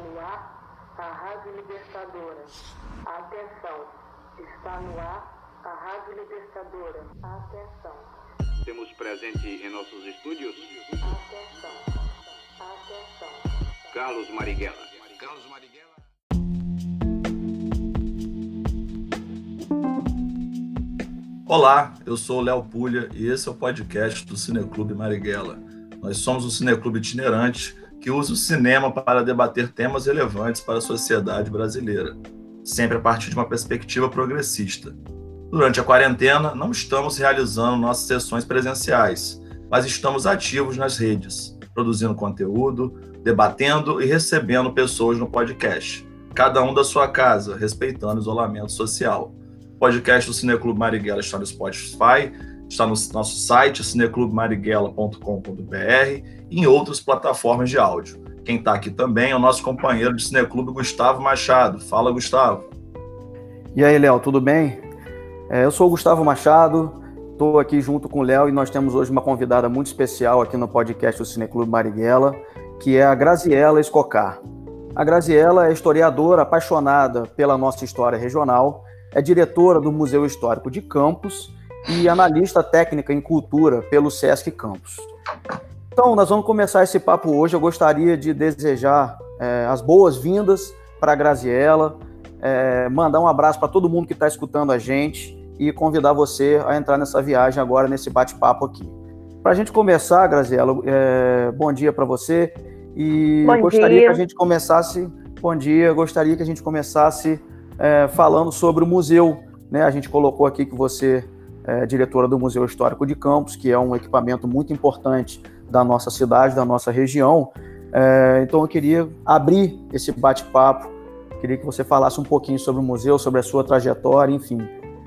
no ar a Rádio Libertadora. Atenção, está no ar a Rádio Libertadora. Atenção. Temos presente em nossos estúdios Atenção. Atenção. Carlos Marighella. Carlos Marighella. Olá, eu sou o Léo Pulha e esse é o podcast do Cineclube Marighella. Nós somos um cineclube itinerante que usa o cinema para debater temas relevantes para a sociedade brasileira, sempre a partir de uma perspectiva progressista. Durante a quarentena, não estamos realizando nossas sessões presenciais, mas estamos ativos nas redes, produzindo conteúdo, debatendo e recebendo pessoas no podcast, cada um da sua casa, respeitando o isolamento social. O podcast do Cineclube Marighella está no Spotify, está no nosso site, cineclubemarighella.com.br e em outras plataformas de áudio. Quem está aqui também é o nosso companheiro de Cineclube, Gustavo Machado. Fala, Gustavo. E aí, Léo, tudo bem? É, eu sou o Gustavo Machado, estou aqui junto com o Léo e nós temos hoje uma convidada muito especial aqui no podcast do Cineclube Marighella, que é a Graziela Escocar. A Graziela é historiadora apaixonada pela nossa história regional, é diretora do Museu Histórico de Campos e analista técnica em cultura pelo Sesc Campos. Então, nós vamos começar esse papo hoje. Eu gostaria de desejar é, as boas-vindas para a Graziela, é, mandar um abraço para todo mundo que está escutando a gente e convidar você a entrar nessa viagem agora, nesse bate-papo aqui. Para a gente começar, Graziela, é, bom dia para você e bom gostaria dia. que a gente começasse. Bom dia, gostaria que a gente começasse é, falando sobre o museu. Né? A gente colocou aqui que você é diretora do Museu Histórico de Campos, que é um equipamento muito importante da nossa cidade, da nossa região. É, então eu queria abrir esse bate-papo, queria que você falasse um pouquinho sobre o museu, sobre a sua trajetória, enfim.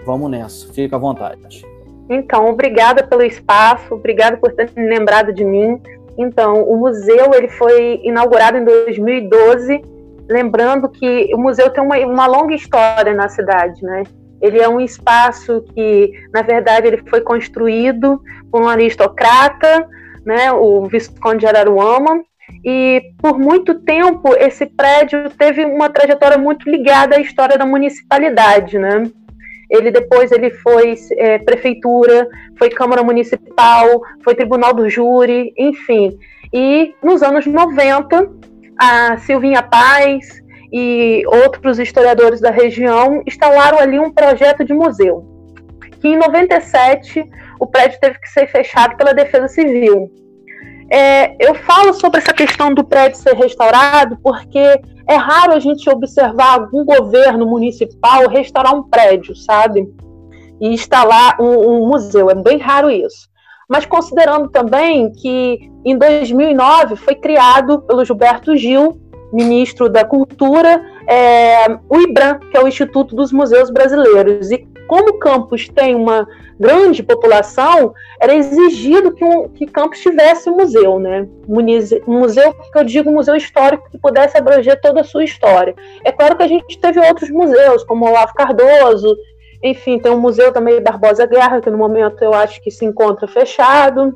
Vamos nessa, fica à vontade. Então, obrigada pelo espaço, obrigada por ter lembrado de mim. Então, o museu ele foi inaugurado em 2012, lembrando que o museu tem uma, uma longa história na cidade, né? Ele é um espaço que, na verdade, ele foi construído por um aristocrata, né, o Visconde de Araruama, e por muito tempo esse prédio teve uma trajetória muito ligada à história da municipalidade, né? Ele depois ele foi é, prefeitura, foi Câmara Municipal, foi Tribunal do Júri, enfim. E nos anos 90, a Silvinha Paz e outros historiadores da região instalaram ali um projeto de museu. Que em 97 o prédio teve que ser fechado pela Defesa Civil. É, eu falo sobre essa questão do prédio ser restaurado porque é raro a gente observar algum governo municipal restaurar um prédio, sabe? E instalar um, um museu. É bem raro isso. Mas considerando também que em 2009 foi criado pelo Gilberto Gil, ministro da Cultura, é, o IBRAM, que é o Instituto dos Museus Brasileiros. E como Campos tem uma grande população, era exigido que, um, que Campos tivesse um museu, né? Um museu, que eu digo, um museu histórico que pudesse abranger toda a sua história. É claro que a gente teve outros museus, como o Olavo Cardoso, enfim, tem um museu também Barbosa Guerra, que no momento eu acho que se encontra fechado.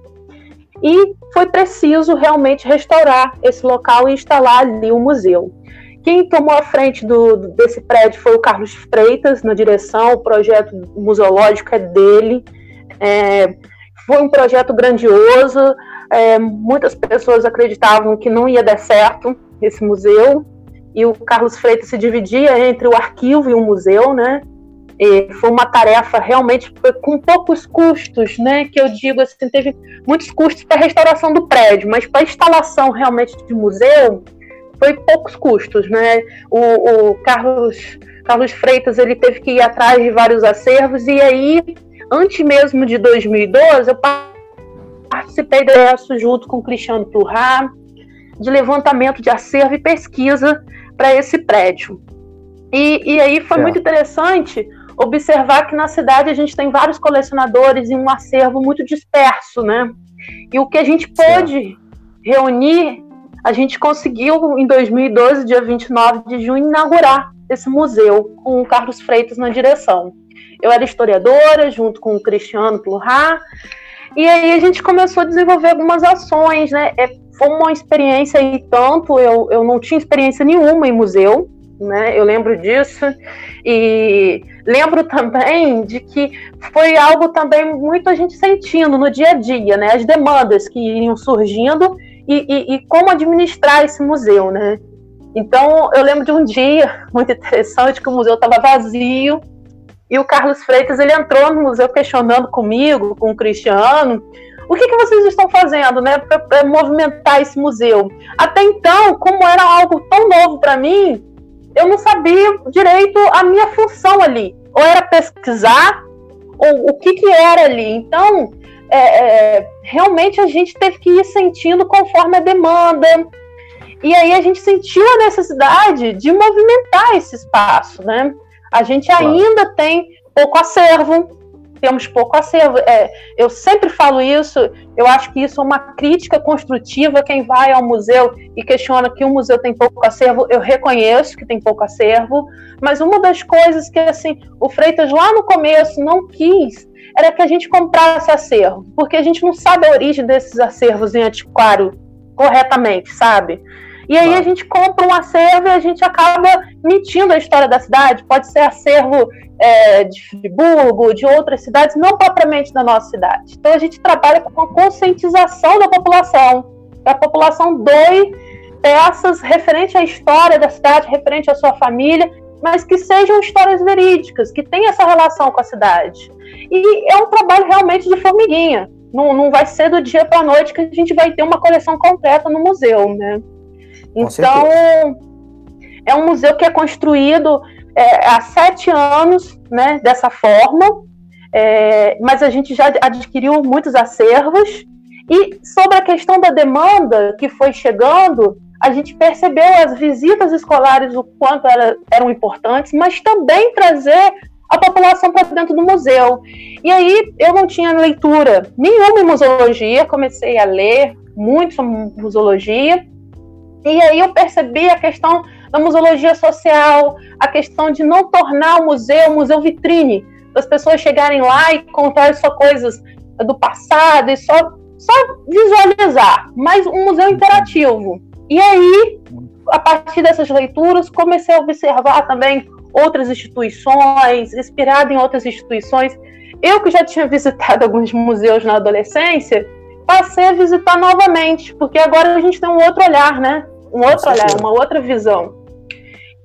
E foi preciso realmente restaurar esse local e instalar ali o museu. Quem tomou a frente do, desse prédio foi o Carlos Freitas, na direção, o projeto museológico é dele. É, foi um projeto grandioso, é, muitas pessoas acreditavam que não ia dar certo esse museu, e o Carlos Freitas se dividia entre o arquivo e o museu, né? E foi uma tarefa realmente com poucos custos, né? Que eu digo assim, teve muitos custos para a restauração do prédio, mas para a instalação realmente de museu, foi poucos custos, né? O, o, Carlos, Carlos Freitas ele teve que ir atrás de vários acervos e aí, antes mesmo de 2012, eu participei processo junto com o Cristiano Turra de levantamento de acervo e pesquisa para esse prédio. E, e aí foi é. muito interessante observar que na cidade a gente tem vários colecionadores e um acervo muito disperso, né? E o que a gente pôde reunir a gente conseguiu, em 2012, dia 29 de junho, inaugurar esse museu com o Carlos Freitas na direção. Eu era historiadora, junto com o Cristiano Plurá, E aí a gente começou a desenvolver algumas ações, né? É, foi uma experiência e tanto, eu, eu não tinha experiência nenhuma em museu, né? Eu lembro disso. E lembro também de que foi algo também muito a gente sentindo no dia a dia, né? As demandas que iriam surgindo e, e, e como administrar esse museu, né? Então, eu lembro de um dia muito interessante que o museu estava vazio e o Carlos Freitas ele entrou no museu questionando comigo, com o Cristiano, o que, que vocês estão fazendo, né, para movimentar esse museu? Até então, como era algo tão novo para mim, eu não sabia direito a minha função ali. Ou era pesquisar, ou o que, que era ali. Então, é, é, realmente a gente teve que ir sentindo conforme a demanda. E aí a gente sentiu a necessidade de movimentar esse espaço, né? A gente claro. ainda tem pouco acervo, temos pouco acervo. É, eu sempre falo isso, eu acho que isso é uma crítica construtiva. Quem vai ao museu e questiona que o museu tem pouco acervo, eu reconheço que tem pouco acervo, mas uma das coisas que assim, o Freitas lá no começo não quis era que a gente comprasse acervo, porque a gente não sabe a origem desses acervos em antiquário corretamente, sabe? E aí a gente compra um acervo e a gente acaba mentindo a história da cidade. Pode ser acervo é, de Friburgo, de outras cidades, não propriamente da nossa cidade. Então a gente trabalha com a conscientização da população, para a população doe peças referente à história da cidade, referente à sua família, mas que sejam histórias verídicas, que tenham essa relação com a cidade. E é um trabalho realmente de formiguinha. Não, não vai ser do dia para a noite que a gente vai ter uma coleção completa no museu, né? Então, é um museu que é construído é, há sete anos, né, dessa forma, é, mas a gente já adquiriu muitos acervos. E sobre a questão da demanda que foi chegando, a gente percebeu as visitas escolares, o quanto elas eram importantes, mas também trazer a população para dentro do museu. E aí eu não tinha leitura nenhuma em museologia, comecei a ler muito sobre museologia, e aí eu percebi a questão da museologia social, a questão de não tornar o museu um museu vitrine, das pessoas chegarem lá e contar só coisas do passado e só, só visualizar, mas um museu interativo. E aí, a partir dessas leituras, comecei a observar também outras instituições, inspirado em outras instituições. Eu que já tinha visitado alguns museus na adolescência, passei a visitar novamente, porque agora a gente tem um outro olhar, né? Um outro olhar, uma outra visão.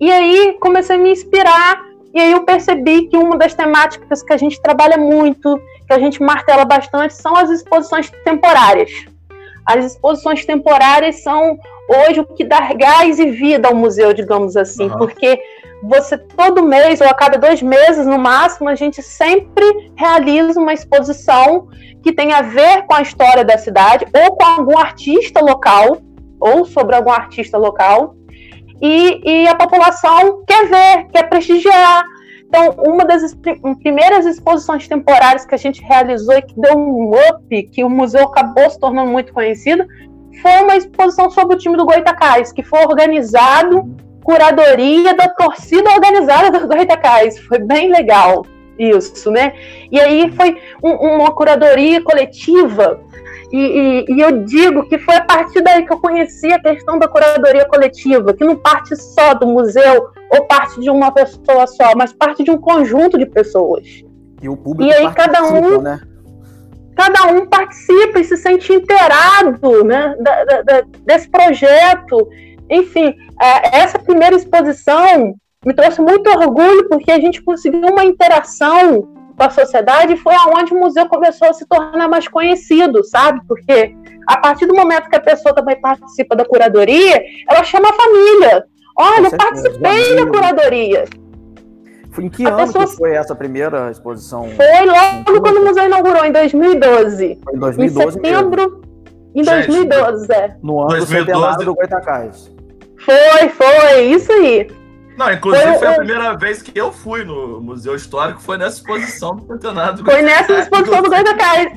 E aí comecei a me inspirar, e aí eu percebi que uma das temáticas que a gente trabalha muito, que a gente martela bastante, são as exposições temporárias. As exposições temporárias são hoje o que dá gás e vida ao museu, digamos assim, uhum. porque você todo mês ou a cada dois meses no máximo a gente sempre realiza uma exposição que tem a ver com a história da cidade ou com algum artista local ou sobre algum artista local, e, e a população quer ver, quer prestigiar. Então, uma das primeiras exposições temporárias que a gente realizou e que deu um up, que o museu acabou se tornando muito conhecido, foi uma exposição sobre o time do Goitacás, que foi organizado, curadoria da torcida organizada do Goitacás. Foi bem legal isso, né? E aí foi um, uma curadoria coletiva e, e, e, eu digo que foi a partir daí que eu conheci a questão da curadoria coletiva, que não parte só do museu ou parte de uma pessoa só, mas parte de um conjunto de pessoas. E o público E aí cada um, né? cada um participa e se sente inteirado, né, da, da, da, desse projeto. Enfim, é, essa primeira exposição me trouxe muito orgulho porque a gente conseguiu uma interação com a sociedade foi aonde o museu começou a se tornar mais conhecido, sabe? Porque a partir do momento que a pessoa também participa da curadoria, ela chama a família. Olha, eu participei da curadoria. Em que a ano pessoa... que foi essa primeira exposição? Foi logo quando o museu inaugurou, em 2012. Foi em 2012 Em setembro, mesmo. em 2012, Gente, é. No ano 2012... do centenário do Goitacás. Foi, foi, isso aí. Não, inclusive foi, foi a primeira vez que eu fui no Museu Histórico, foi nessa exposição do Centenário. Foi nessa exposição do Goitacás.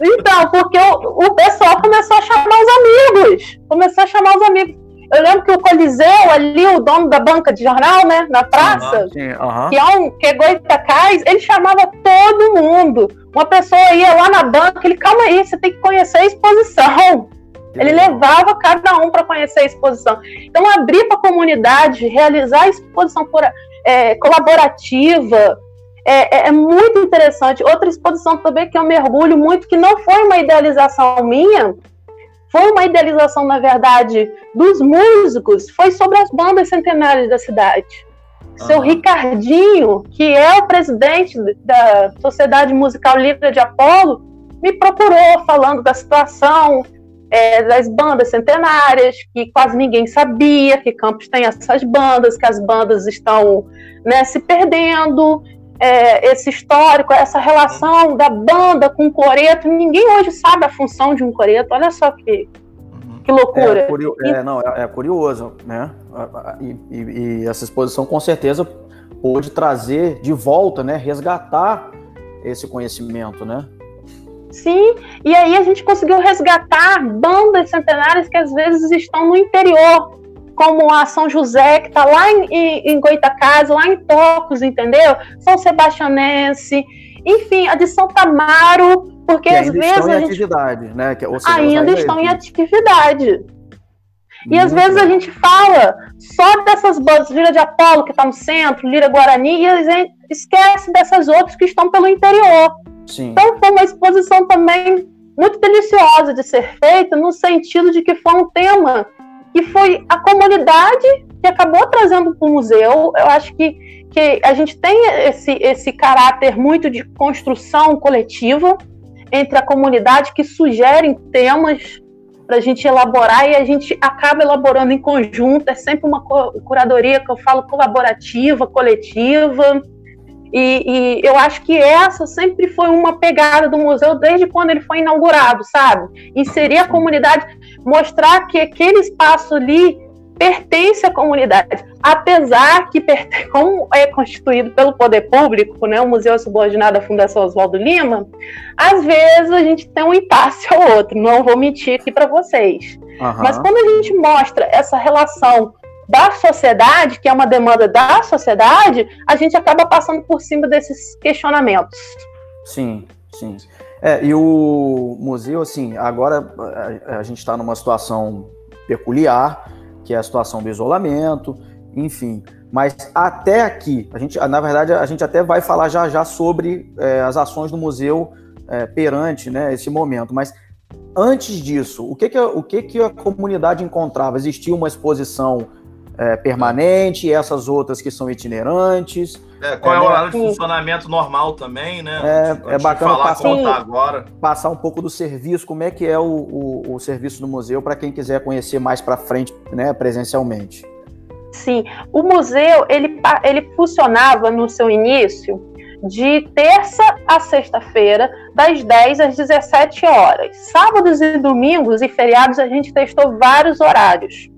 Então, porque o, o pessoal começou a chamar os amigos. Começou a chamar os amigos. Eu lembro que o Coliseu, ali, o dono da banca de jornal, né, na praça, uhum, uhum. que é um que é Goitacás, ele chamava todo mundo. Uma pessoa ia lá na banca, ele, calma aí, você tem que conhecer a exposição. Ele levava cada um para conhecer a exposição. Então, abrir para a comunidade, realizar a exposição por, é, colaborativa, é, é, é, muito interessante. Outra exposição também que eu mergulho muito, que não foi uma idealização minha, foi uma idealização, na verdade, dos músicos, foi sobre as bandas centenárias da cidade. Uhum. Seu Ricardinho, que é o presidente da Sociedade Musical Livre de Apolo, me procurou falando da situação é, das bandas centenárias, que quase ninguém sabia que Campos tem essas bandas, que as bandas estão né, se perdendo, é, esse histórico, essa relação da banda com o coreto. Ninguém hoje sabe a função de um coreto. Olha só que, uhum. que loucura. É, curio, é, não, é, é, curioso, né? E, e, e, essa exposição com certeza pôde trazer de volta, né? Resgatar esse conhecimento, né? Sim, e aí a gente conseguiu resgatar bandas centenárias que às vezes estão no interior, como a São José, que está lá em, em Goitacazes, lá em Tocos, entendeu? São Sebastianense, enfim, a de São Tamaro, porque às vezes estão a gente... atividade, né? Que, seja, ainda estão em atividade. E às vezes a gente fala só dessas bandas, Lira de Apolo, que está no centro, Lira Guarani, e a gente esquece dessas outras que estão pelo interior. Sim. Então foi uma exposição também muito deliciosa de ser feita, no sentido de que foi um tema que foi a comunidade que acabou trazendo para o museu. Eu acho que, que a gente tem esse, esse caráter muito de construção coletiva entre a comunidade que sugerem temas para a gente elaborar e a gente acaba elaborando em conjunto. É sempre uma curadoria que eu falo colaborativa, coletiva. E, e, eu acho que essa sempre foi uma pegada do museu desde quando ele foi inaugurado, sabe? Inserir a comunidade, mostrar que aquele espaço ali pertence à comunidade, apesar que, como é constituído pelo poder público, né, o museu é subordinado à Fundação Oswaldo Lima, às vezes a gente tem um impasse ao outro, não vou mentir aqui para vocês. Uhum. Mas quando a gente mostra essa relação da sociedade, que é uma demanda da sociedade, a gente acaba passando por cima desses questionamentos. Sim, sim. É, e o museu, assim, agora a, a gente está numa situação peculiar, que é a situação do isolamento, enfim. Mas até aqui, a gente, na verdade, a gente até vai falar já já sobre é, as ações do museu é, perante né, esse momento. Mas antes disso, o que, que, o que, que a comunidade encontrava? Existia uma exposição é, permanente, e essas outras que são itinerantes. É, qual é, é o horário de funcionamento normal também, né? É, é bacana passar, tá agora. passar um pouco do serviço, como é que é o, o, o serviço do museu para quem quiser conhecer mais para frente, né, presencialmente. Sim, o museu ele, ele funcionava no seu início de terça a sexta-feira, das 10 às 17 horas. Sábados e domingos e feriados a gente testou vários horários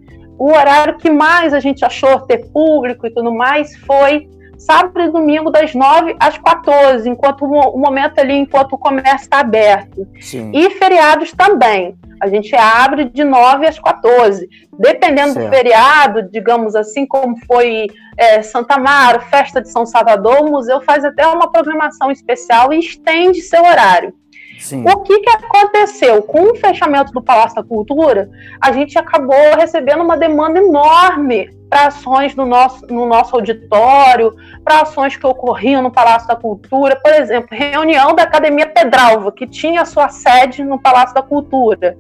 o horário que mais a gente achou ter público e tudo mais foi sábado e domingo das 9 às 14, enquanto o momento ali, enquanto o comércio está aberto. Sim. E feriados também. A gente abre de 9 às 14. Dependendo certo. do feriado, digamos assim, como foi é, Santa Amaro, Festa de São Salvador, o museu faz até uma programação especial e estende seu horário. Sim. O que, que aconteceu? Com o fechamento do Palácio da Cultura, a gente acabou recebendo uma demanda enorme para ações no nosso, no nosso auditório, para ações que ocorriam no Palácio da Cultura, por exemplo, reunião da Academia Pedralva, que tinha sua sede no Palácio da Cultura.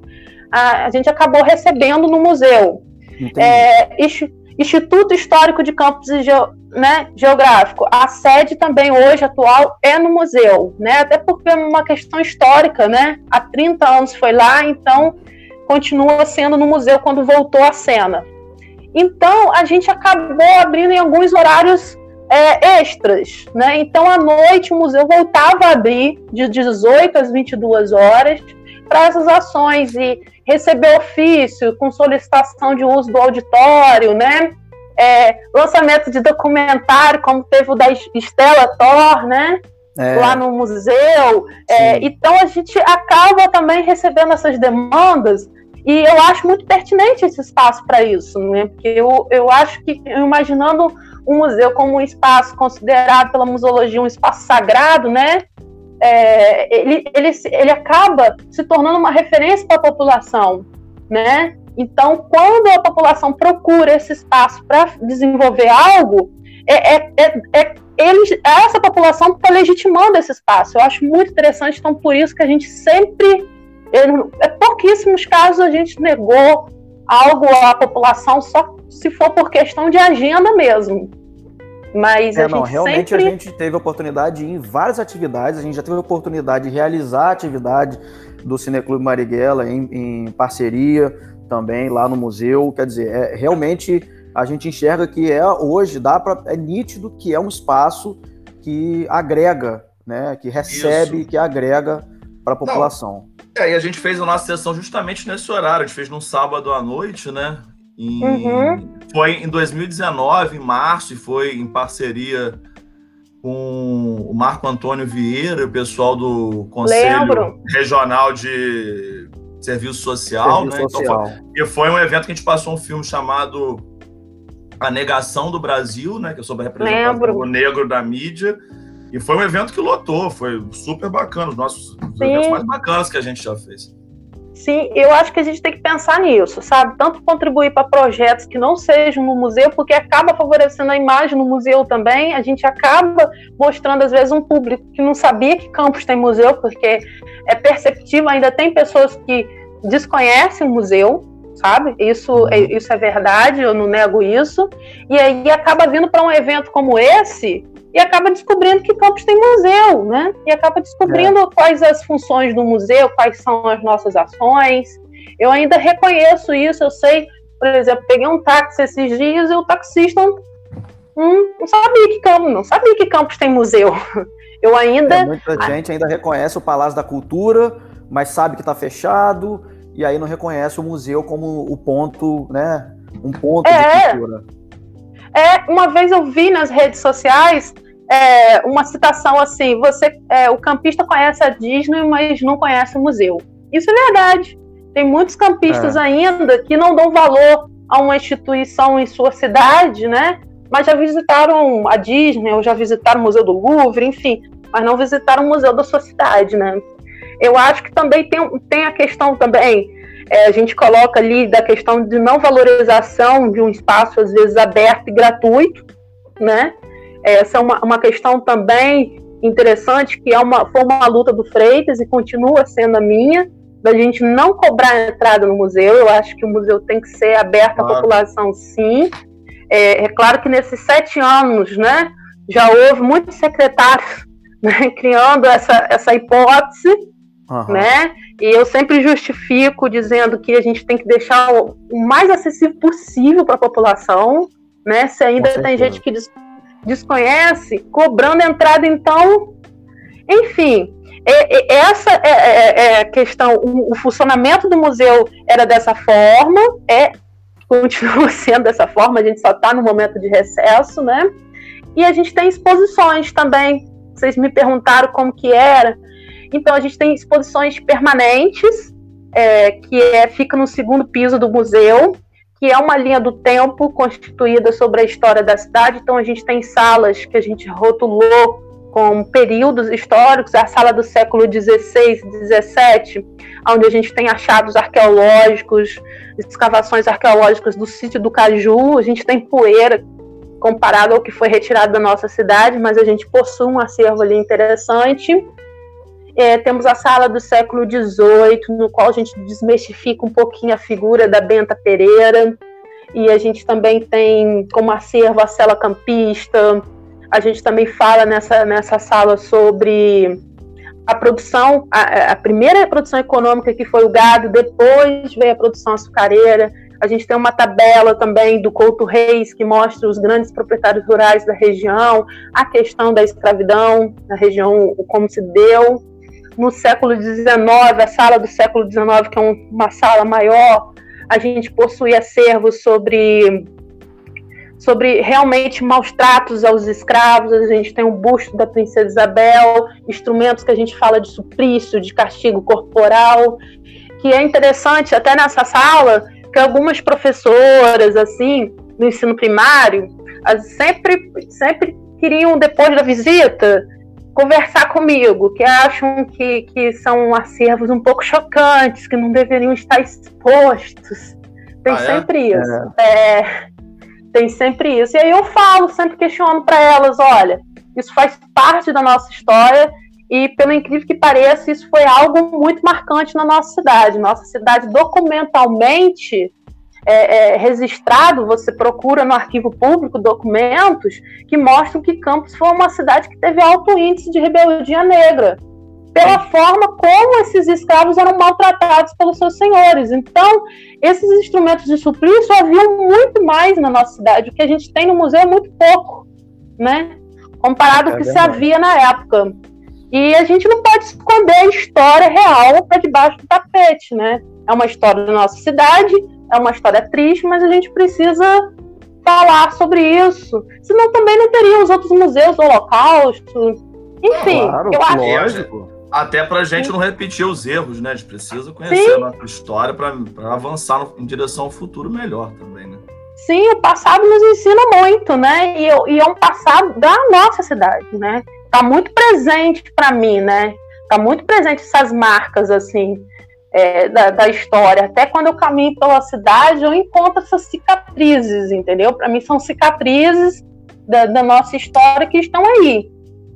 A, a gente acabou recebendo no museu. É, Instituto Histórico de Campos e né, geográfico. A sede também hoje atual é no museu, né? Até porque é uma questão histórica, né? Há 30 anos foi lá, então continua sendo no museu quando voltou à cena. Então a gente acabou abrindo em alguns horários é, extras, né? Então à noite o museu voltava a abrir de 18 às 22 horas para essas ações e receber ofício com solicitação de uso do auditório, né? é, lançamento de documentário, como teve o da Estela Thor, né? É. Lá no museu. É, então a gente acaba também recebendo essas demandas e eu acho muito pertinente esse espaço para isso, né? Porque eu, eu acho que, imaginando um museu como um espaço considerado pela museologia um espaço sagrado, né? É, ele, ele, ele acaba se tornando uma referência para a população, né? Então, quando a população procura esse espaço para desenvolver algo, é, é, é, é eles, essa população está legitimando esse espaço. Eu acho muito interessante, então por isso que a gente sempre, é pouquíssimos casos a gente negou algo à população só se for por questão de agenda mesmo. Mas é, a não, realmente sempre... a gente teve oportunidade de ir em várias atividades, a gente já teve oportunidade de realizar a atividade do Cineclube Marighella em, em parceria também lá no museu. Quer dizer, é, realmente a gente enxerga que é hoje dá para é nítido que é um espaço que agrega, né, que recebe, Isso. que agrega para a população. Não. É, e a gente fez a nossa sessão justamente nesse horário, a gente fez num sábado à noite, né? Em, uhum. Foi em 2019, em março, e foi em parceria com o Marco Antônio Vieira, o pessoal do Conselho Lembro. Regional de Serviço Social, Serviço né? Social. Então foi, e foi um evento que a gente passou um filme chamado A Negação do Brasil, né? Que é sobre a representação do negro da mídia. E foi um evento que lotou, foi super bacana, os nossos os eventos mais bacanas que a gente já fez. Sim, eu acho que a gente tem que pensar nisso, sabe? Tanto contribuir para projetos que não sejam no museu, porque acaba favorecendo a imagem no museu também. A gente acaba mostrando, às vezes, um público que não sabia que Campos tem museu, porque é perceptível, ainda tem pessoas que desconhecem o museu, sabe? Isso, é, isso é verdade, eu não nego isso. E aí acaba vindo para um evento como esse e acaba descobrindo que Campos tem museu, né? E acaba descobrindo é. quais as funções do museu, quais são as nossas ações. Eu ainda reconheço isso, eu sei, por exemplo, peguei um táxi esses dias e o taxista hum, não sabia que Campos, não sabia que Campos tem museu. Eu ainda. É, muita gente ainda reconhece o Palácio da Cultura, mas sabe que está fechado, e aí não reconhece o museu como o ponto, né? Um ponto é. de cultura. É, uma vez eu vi nas redes sociais é, uma citação assim: você, é, o campista conhece a Disney, mas não conhece o museu. Isso é verdade. Tem muitos campistas é. ainda que não dão valor a uma instituição em sua cidade, né? Mas já visitaram a Disney, ou já visitaram o Museu do Louvre, enfim, mas não visitaram o museu da sua cidade, né? Eu acho que também tem, tem a questão também é, a gente coloca ali da questão de não valorização de um espaço, às vezes, aberto e gratuito, né? Essa é uma, uma questão também interessante, que é uma, foi uma luta do Freitas e continua sendo a minha, da gente não cobrar a entrada no museu. Eu acho que o museu tem que ser aberto claro. à população, sim. É, é, claro que nesses sete anos, né, já houve muitos secretários né, criando essa, essa hipótese, uhum. né? E eu sempre justifico dizendo que a gente tem que deixar o, mais acessível possível para a população, né? Se ainda tem gente que des, desconhece, cobrando entrada, então, enfim, é, é, essa é, é, a questão. O, o, funcionamento do museu era dessa forma, é continua sendo dessa forma. A gente só está no momento de recesso, né? E a gente tem exposições também. Vocês me perguntaram como que era. Então a gente tem exposições permanentes, é, que é, fica no segundo piso do museu, que é uma linha do tempo constituída sobre a história da cidade. Então a gente tem salas que a gente rotulou com períodos históricos, a sala do século XVI, XVII, onde a gente tem achados arqueológicos, escavações arqueológicas do sítio do Caju, a gente tem poeira comparado ao que foi retirado da nossa cidade, mas a gente possui um acervo ali interessante. É, temos a sala do século XVIII, no qual a gente desmistifica um pouquinho a figura da Benta Pereira. E a gente também tem como acervo a cela campista. A gente também fala nessa, nessa sala sobre a produção, a, a primeira produção econômica que foi o gado, depois veio a produção açucareira. A gente tem uma tabela também do Couto Reis, que mostra os grandes proprietários rurais da região, a questão da escravidão na região, como se deu no século XIX, a sala do século XIX, que é um, uma sala maior, a gente possui acervos sobre sobre realmente maus tratos aos escravos, a gente tem o busto da princesa Isabel, instrumentos que a gente fala de suplício, de castigo corporal, que é interessante até nessa sala que algumas professoras assim no ensino primário sempre sempre queriam depois da visita conversar comigo, que acham que, que são acervos um pouco chocantes, que não deveriam estar expostos. Tem ah, é? sempre é? isso. É. é. tem sempre isso. E aí eu falo, sempre questiono para elas, olha, isso faz parte da nossa história e, pelo incrível que pareça, isso foi algo muito marcante na nossa cidade. Nossa cidade, documentalmente, é, é, registrado, você procura no arquivo público documentos que mostram que Campos foi uma cidade que teve alto índice de rebeldia negra, pela forma como esses escravos eram maltratados pelos seus senhores. Então, esses instrumentos de suplício haviam muito mais na nossa cidade. O que a gente tem no museu é muito pouco, né? Comparado ao é que se havia na época. E a gente não pode esconder a história real para debaixo do tapete, né? É uma história da nossa cidade, é uma história triste, mas a gente precisa falar sobre isso. Senão também não teria os outros museus do Holocausto. Enfim, claro, eu acho. Lógico. Até para a gente não repetir os erros, né? A gente precisa conhecer Sim. a nossa história para avançar no, em direção ao futuro melhor também, né? Sim, o passado nos ensina muito, né? E, e é um passado da nossa cidade, né? tá muito presente para mim, né? Tá muito presente essas marcas, assim, é, da, da, história. Até quando eu caminho pela cidade, eu encontro essas cicatrizes, entendeu? Para mim são cicatrizes da, da, nossa história que estão aí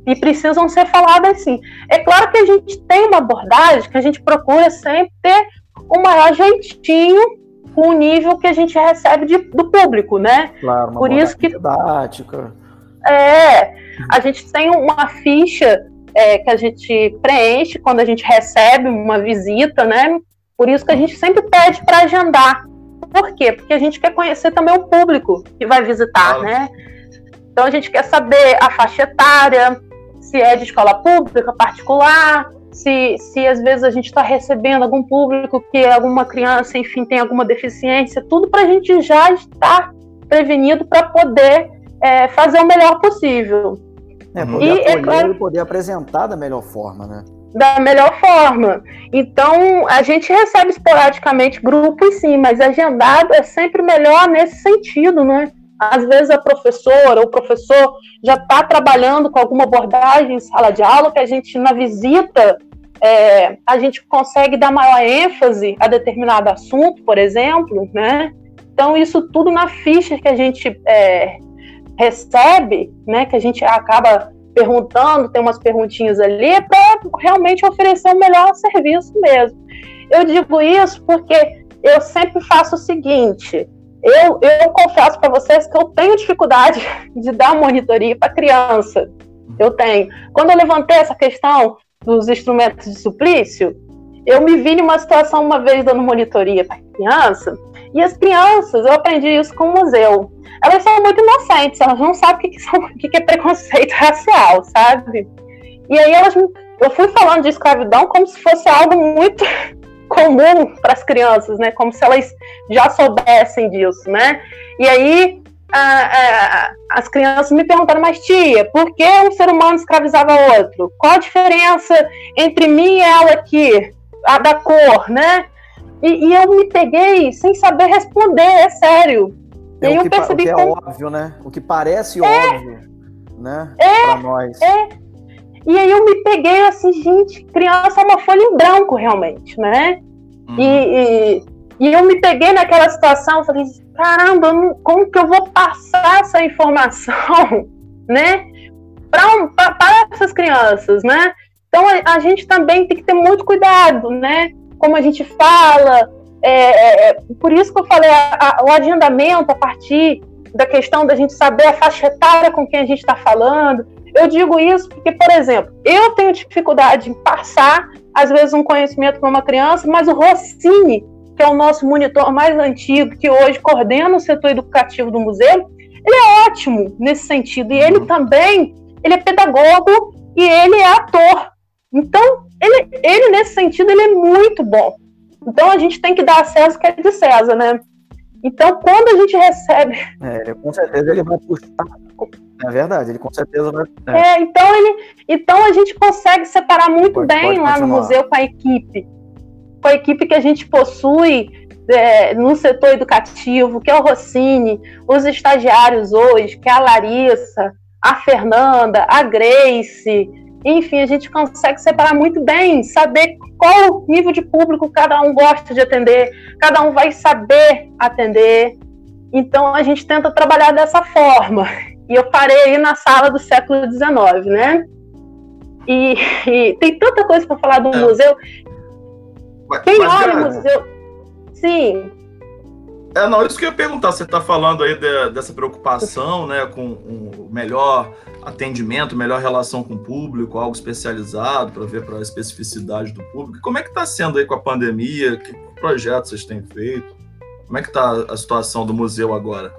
e precisam ser faladas assim. É claro que a gente tem uma abordagem que a gente procura sempre ter o maior jeitinho com o nível que a gente recebe de, do público, né? Claro, uma Por isso que didática é, a gente tem uma ficha é, que a gente preenche quando a gente recebe uma visita, né? Por isso que a gente sempre pede para agendar. Por quê? Porque a gente quer conhecer também o público que vai visitar, né? Então a gente quer saber a faixa etária, se é de escola pública, particular, se, se às vezes a gente está recebendo algum público que alguma criança, enfim, tem alguma deficiência, tudo para a gente já estar prevenido para poder é, fazer o melhor possível. É, poder e, é claro, e poder apresentar da melhor forma, né? Da melhor forma. Então, a gente recebe esporadicamente grupos, sim, mas agendado é sempre melhor nesse sentido, né? Às vezes a professora ou o professor já está trabalhando com alguma abordagem em sala de aula que a gente, na visita, é, a gente consegue dar maior ênfase a determinado assunto, por exemplo, né? Então, isso tudo na ficha que a gente é, recebe, né, que a gente acaba perguntando, tem umas perguntinhas ali, é para realmente oferecer o melhor serviço mesmo. Eu digo isso porque eu sempre faço o seguinte: eu, eu confesso para vocês que eu tenho dificuldade de dar monitoria para criança. Eu tenho. Quando eu levantei essa questão dos instrumentos de suplício, eu me vi numa situação uma vez dando monitoria para criança, e as crianças, eu aprendi isso com o museu elas são muito inocentes, elas não sabem o que, são, o que é preconceito racial, sabe? E aí elas, eu fui falando de escravidão como se fosse algo muito comum para as crianças, né? Como se elas já soubessem disso, né? E aí a, a, as crianças me perguntaram, mas tia, por que um ser humano escravizava outro? Qual a diferença entre mim e ela aqui? A da cor, né? E, e eu me peguei sem saber responder, é sério. É e que, percebi o que é como... óbvio, né? O que parece é, óbvio, né? É, pra nós. É. E aí eu me peguei assim, gente, criança é uma folha em branco, realmente, né? Uhum. E, e, e, eu me peguei naquela situação, falei, caramba, como que eu vou passar essa informação, né? Para essas crianças, né? Então a, a gente também tem que ter muito cuidado, né? Como a gente fala, é, é, é, por isso que eu falei a, a, o agendamento a partir da questão da gente saber a faixa etária com quem a gente está falando. Eu digo isso porque, por exemplo, eu tenho dificuldade em passar, às vezes, um conhecimento para uma criança, mas o Rossini, que é o nosso monitor mais antigo, que hoje coordena o setor educativo do museu, ele é ótimo nesse sentido. E ele também, ele é pedagogo e ele é ator. Então, ele, ele nesse sentido, ele é muito bom. Então a gente tem que dar a César o que é de César, né? Então, quando a gente recebe. É, com certeza ele vai puxar. É verdade, ele com certeza vai. É, é então, ele, então a gente consegue separar muito pode, bem pode lá no museu com a equipe. Com a equipe que a gente possui é, no setor educativo, que é o Rossini, os estagiários hoje, que é a Larissa, a Fernanda, a Grace, enfim, a gente consegue separar muito bem, saber qual nível de público cada um gosta de atender, cada um vai saber atender. Então a gente tenta trabalhar dessa forma. E eu parei aí na sala do século XIX, né? E, e tem tanta coisa para falar do é. museu. Mas, Quem mas, olha o museu. Sim. É, não, isso que eu ia perguntar. Você está falando aí de, dessa preocupação né, com o melhor atendimento, melhor relação com o público, algo especializado para ver para a especificidade do público. Como é que está sendo aí com a pandemia? Que projetos vocês têm feito? Como é que está a situação do museu agora?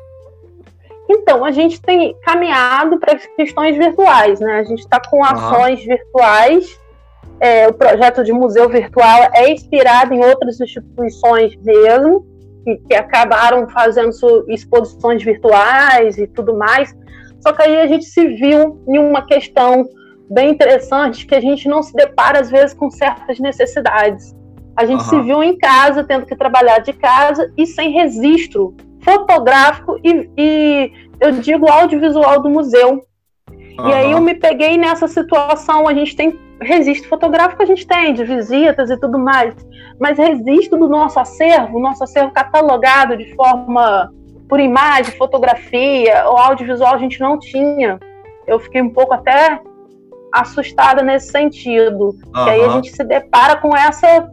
Então, a gente tem caminhado para questões virtuais, né? A gente está com ações virtuais. É, o projeto de museu virtual é inspirado em outras instituições mesmo, que, que acabaram fazendo exposições virtuais e tudo mais. Só que aí a gente se viu em uma questão bem interessante que a gente não se depara às vezes com certas necessidades. A gente uhum. se viu em casa, tendo que trabalhar de casa e sem registro fotográfico e, e eu digo audiovisual do museu. Uhum. E aí eu me peguei nessa situação. A gente tem registro fotográfico, a gente tem de visitas e tudo mais, mas registro do nosso acervo, nosso acervo catalogado de forma por imagem, fotografia ou audiovisual, a gente não tinha. Eu fiquei um pouco até assustada nesse sentido. Uhum. Que aí a gente se depara com essa.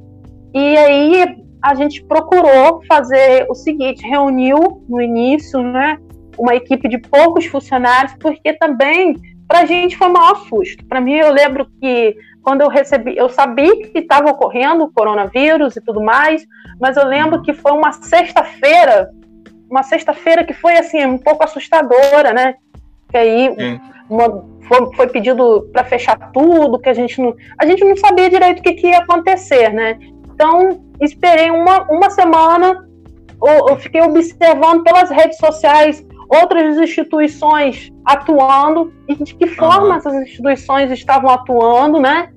E aí a gente procurou fazer o seguinte: reuniu no início, né? Uma equipe de poucos funcionários, porque também para a gente foi o maior susto. Para mim, eu lembro que quando eu recebi, eu sabia que estava ocorrendo o coronavírus e tudo mais, mas eu lembro que foi uma sexta-feira, uma sexta-feira que foi assim um pouco assustadora, né? Que aí uma, foi, foi, pedido para fechar tudo, que a gente não, a gente não sabia direito o que, que ia acontecer, né? Então esperei uma, uma semana, eu, eu fiquei observando pelas redes sociais outras instituições atuando e de que forma uhum. essas instituições estavam atuando, né?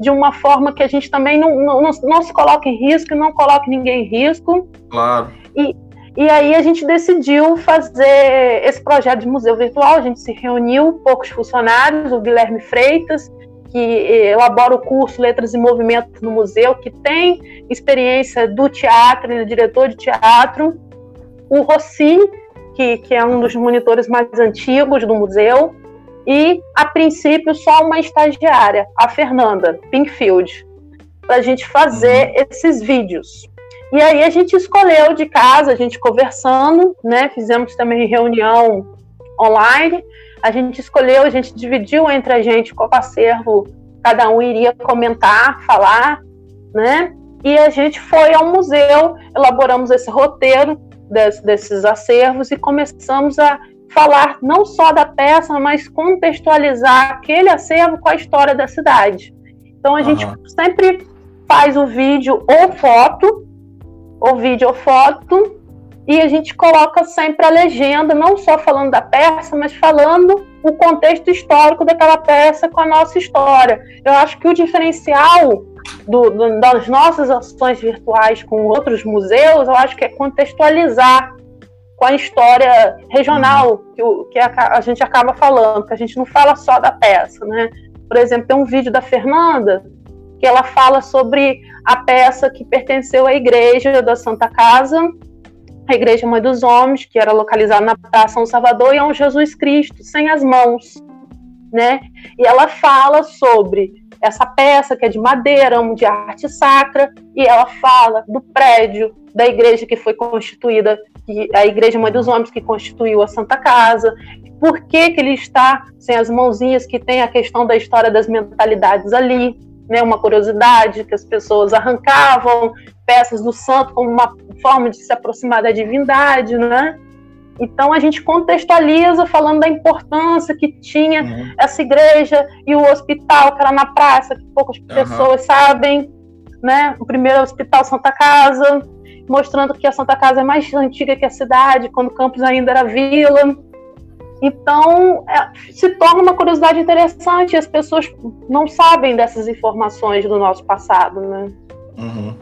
De uma forma que a gente também não, não, não se coloque em risco e não coloque ninguém em risco. Claro. E, e aí a gente decidiu fazer esse projeto de museu virtual. A gente se reuniu, poucos funcionários, o Guilherme Freitas, que elabora o curso Letras e Movimento no Museu, que tem experiência do teatro, ele é diretor de teatro. O Rossi, que, que é um dos monitores mais antigos do museu, e, a princípio, só uma estagiária, a Fernanda Pinkfield, para a gente fazer uhum. esses vídeos. E aí a gente escolheu de casa, a gente conversando, né? Fizemos também reunião online. A gente escolheu, a gente dividiu entre a gente qual acervo cada um iria comentar, falar, né? E a gente foi ao museu, elaboramos esse roteiro, des, desses acervos e começamos a falar não só da peça, mas contextualizar aquele acervo com a história da cidade. Então a uhum. gente sempre faz o vídeo ou foto, ou vídeo ou foto, e a gente coloca sempre a legenda, não só falando da peça, mas falando o contexto histórico daquela peça com a nossa história. Eu acho que o diferencial do, do, das nossas ações virtuais com outros museus, eu acho que é contextualizar com a história regional que, que a, a, gente acaba falando, que a gente não fala só da peça, né? Por exemplo, tem um vídeo da Fernanda que ela fala sobre a peça que pertenceu à igreja da Santa Casa, a Igreja Mãe dos Homens, que era localizada na Praça São Salvador, e é um Jesus Cristo sem as mãos, né? E ela fala sobre essa peça que é de madeira, de arte sacra, e ela fala do prédio da igreja que foi constituída, a Igreja Mãe dos Homens que constituiu a Santa Casa, por que, que ele está sem as mãozinhas, que tem a questão da história das mentalidades ali, né, uma curiosidade que as pessoas arrancavam peças do santo como uma forma de se aproximar da divindade, né? Então a gente contextualiza falando da importância que tinha uhum. essa igreja e o hospital que era na praça, que poucas uhum. pessoas sabem, né? O primeiro hospital Santa Casa, mostrando que a Santa Casa é mais antiga que a cidade, quando Campos ainda era vila. Então é, se torna uma curiosidade interessante. As pessoas não sabem dessas informações do nosso passado, né? Uhum.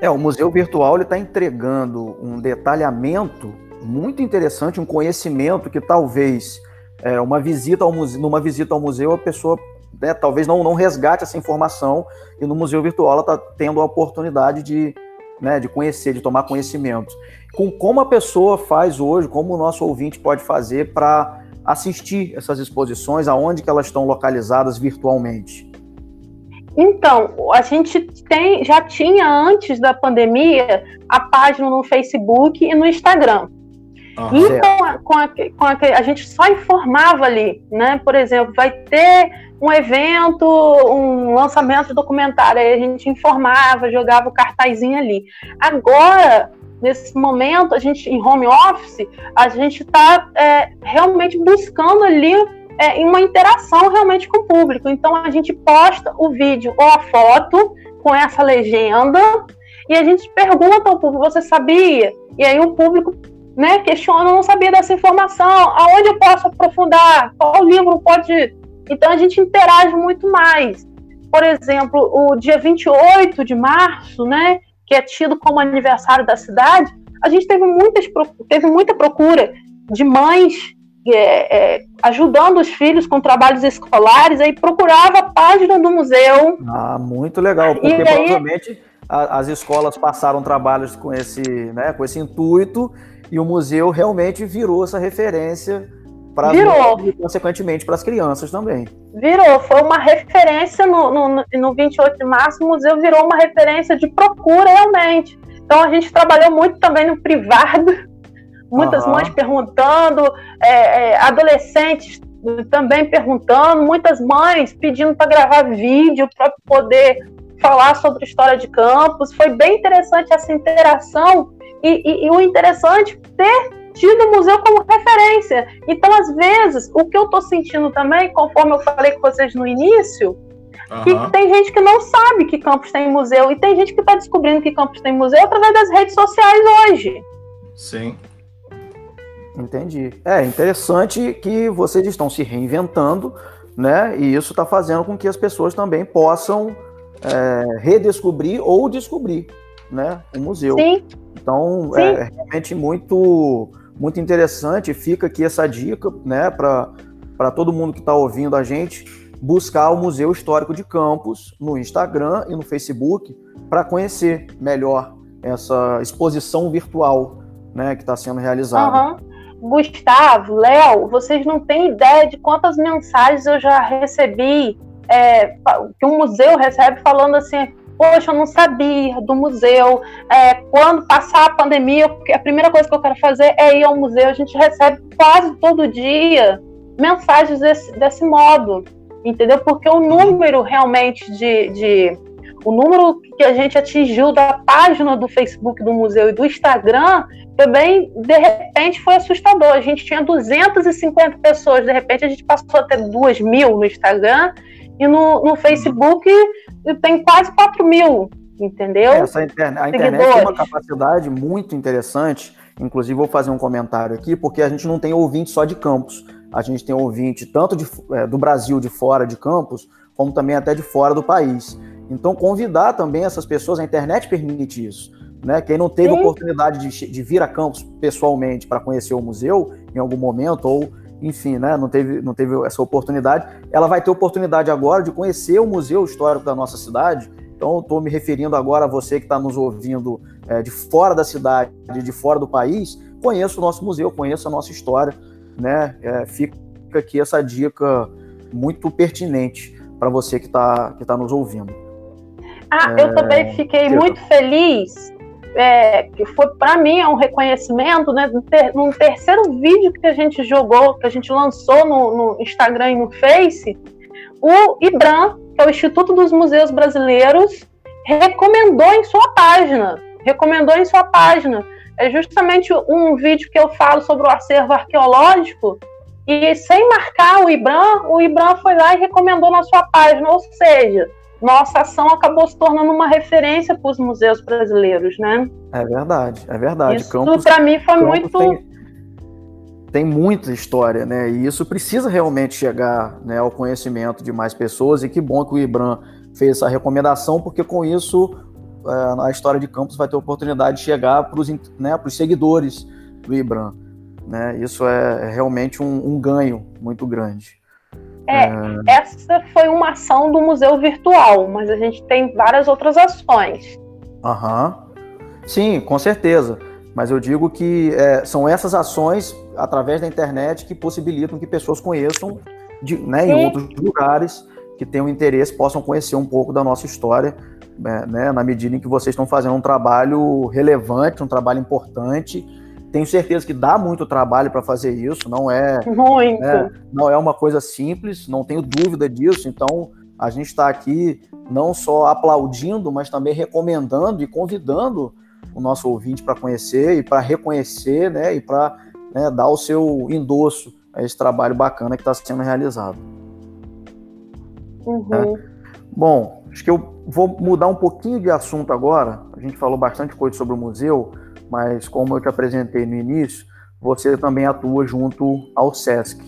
É, o museu virtual está entregando um detalhamento muito interessante, um conhecimento que talvez é, uma visita ao museu, numa visita ao museu a pessoa né, talvez não, não resgate essa informação e no museu virtual ela está tendo a oportunidade de, né, de conhecer, de tomar conhecimento. Com como a pessoa faz hoje, como o nosso ouvinte pode fazer para assistir essas exposições, aonde que elas estão localizadas virtualmente? Então, a gente tem, já tinha antes da pandemia a página no Facebook e no Instagram. Ah, e com a, com, a, com a, a, gente só informava ali, né? Por exemplo, vai ter um evento, um lançamento de documentário, aí a gente informava, jogava o cartazinho ali. Agora, nesse momento, a gente em home office, a gente está é, realmente buscando ali é, uma interação realmente com o público. Então a gente posta o vídeo ou a foto com essa legenda e a gente pergunta ao público: você sabia? E aí o público né, questiona, não sabia dessa informação, aonde eu posso aprofundar, qual livro pode. Então a gente interage muito mais. Por exemplo, o dia 28 de março, né, que é tido como aniversário da cidade, a gente teve, muitas, teve muita procura de mães é, é, ajudando os filhos com trabalhos escolares, aí procurava a página do museu. Ah, muito legal, porque aí, provavelmente a, as escolas passaram trabalhos com esse, né, com esse intuito e o museu realmente virou essa referência para e consequentemente para as crianças também. Virou, foi uma referência no, no, no 28 de março, o museu virou uma referência de procura realmente. Então a gente trabalhou muito também no privado, muitas uhum. mães perguntando, é, é, adolescentes também perguntando, muitas mães pedindo para gravar vídeo para poder falar sobre a história de campus. Foi bem interessante essa interação e, e, e o interessante ter tido o museu como referência. Então, às vezes, o que eu estou sentindo também, conforme eu falei com vocês no início, uhum. que tem gente que não sabe que Campos tem museu e tem gente que está descobrindo que Campos tem museu através das redes sociais hoje. Sim. Entendi. É interessante que vocês estão se reinventando, né? E isso está fazendo com que as pessoas também possam é, redescobrir ou descobrir, né? O museu. Sim. Então Sim. é realmente muito muito interessante. Fica aqui essa dica, né? Para todo mundo que está ouvindo a gente buscar o Museu Histórico de Campos no Instagram e no Facebook para conhecer melhor essa exposição virtual né, que está sendo realizada. Uhum. Gustavo, Léo, vocês não têm ideia de quantas mensagens eu já recebi, é, que um museu recebe falando assim, poxa, eu não sabia do museu, é, quando passar a pandemia, a primeira coisa que eu quero fazer é ir ao museu, a gente recebe quase todo dia mensagens desse, desse modo, entendeu? Porque o número realmente de, de o número que a gente atingiu da página do Facebook do museu e do Instagram também, de repente, foi assustador. A gente tinha 250 pessoas, de repente a gente passou a ter 2 mil no Instagram e no, no Facebook tem quase 4 mil, entendeu? Essa internet, a internet tem uma capacidade muito interessante. Inclusive, vou fazer um comentário aqui, porque a gente não tem ouvinte só de campos. A gente tem ouvinte tanto de, é, do Brasil, de fora de campos, como também até de fora do país. Então, convidar também essas pessoas, a internet permite isso. Né? Quem não teve Sim. oportunidade de, de, vir a Campos pessoalmente para conhecer o museu em algum momento, ou enfim, né, não, teve, não teve essa oportunidade, ela vai ter oportunidade agora de conhecer o museu histórico da nossa cidade. Então, estou me referindo agora a você que está nos ouvindo é, de fora da cidade, de fora do país, conheça o nosso museu, conheça a nossa história. Né? É, fica aqui essa dica muito pertinente para você que está que tá nos ouvindo. Ah, eu também é, fiquei muito feliz. É, que foi para mim é um reconhecimento, né? Ter, terceiro vídeo que a gente jogou, que a gente lançou no, no Instagram e no Face, o IBRAM, que é o Instituto dos Museus Brasileiros, recomendou em sua página. Recomendou em sua página. É justamente um vídeo que eu falo sobre o acervo arqueológico e sem marcar o IBRAM, o IBRAM foi lá e recomendou na sua página, ou seja, nossa ação acabou se tornando uma referência para os museus brasileiros, né? É verdade, é verdade. Isso para mim foi Campos muito tem, tem, muita história, né? E isso precisa realmente chegar né, ao conhecimento de mais pessoas. E que bom que o Ibram fez essa recomendação, porque com isso é, a história de Campos vai ter oportunidade de chegar para os né, seguidores do Ibram. Né? Isso é realmente um, um ganho muito grande. É, é, essa foi uma ação do museu virtual, mas a gente tem várias outras ações. Aham. Sim, com certeza. Mas eu digo que é, são essas ações através da internet que possibilitam que pessoas conheçam de, né, em outros lugares que tenham interesse possam conhecer um pouco da nossa história, né, né, na medida em que vocês estão fazendo um trabalho relevante, um trabalho importante. Tenho certeza que dá muito trabalho para fazer isso, não é, né, não é uma coisa simples, não tenho dúvida disso. Então, a gente está aqui não só aplaudindo, mas também recomendando e convidando o nosso ouvinte para conhecer e para reconhecer, né, e para né, dar o seu endosso a esse trabalho bacana que está sendo realizado. Uhum. É. Bom, acho que eu vou mudar um pouquinho de assunto agora. A gente falou bastante coisa sobre o museu, mas como eu te apresentei no início, você também atua junto ao SESC,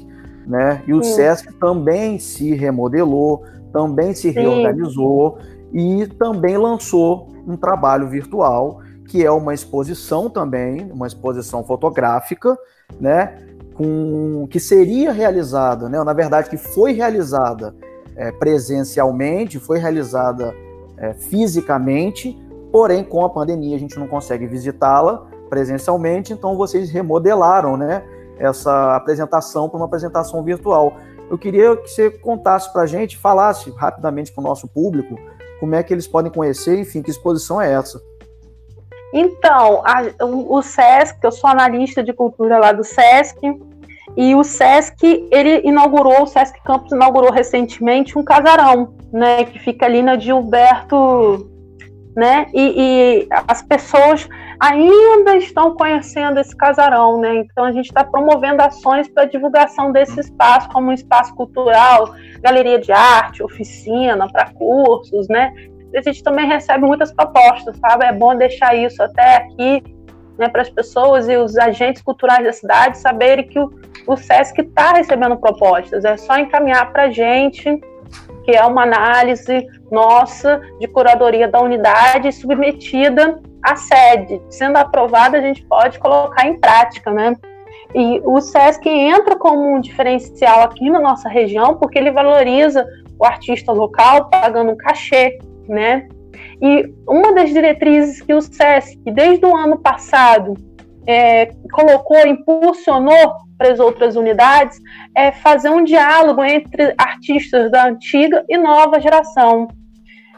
né? E o Sim. SESC também se remodelou, também se Sim. reorganizou e também lançou um trabalho virtual que é uma exposição também, uma exposição fotográfica, né, com que seria realizada, né, na verdade que foi realizada é, presencialmente, foi realizada é, fisicamente, porém com a pandemia a gente não consegue visitá-la presencialmente, então vocês remodelaram, né, essa apresentação para uma apresentação virtual. Eu queria que você contasse para a gente, falasse rapidamente para o nosso público como é que eles podem conhecer, enfim, que exposição é essa. Então, a, o, SESC, eu sou analista de cultura lá do SESC, e o SESC, ele inaugurou, o SESC Campus inaugurou recentemente um casarão, né, que fica ali na Gilberto, né, e, e as pessoas ainda estão conhecendo esse casarão, né, então a gente está promovendo ações para divulgação desse espaço como um espaço cultural, galeria de arte, oficina para cursos, né, a gente também recebe muitas propostas, sabe? É bom deixar isso até aqui, né, para as pessoas e os agentes culturais da cidade saberem que o, o SESC está recebendo propostas. É só encaminhar para a gente, que é uma análise nossa de curadoria da unidade submetida à sede. Sendo aprovada, a gente pode colocar em prática, né? E o SESC entra como um diferencial aqui na nossa região, porque ele valoriza o artista local pagando um cachê, né? E uma das diretrizes que o SESC, desde o ano passado, é, colocou, impulsionou para as outras unidades, é fazer um diálogo entre artistas da antiga e nova geração.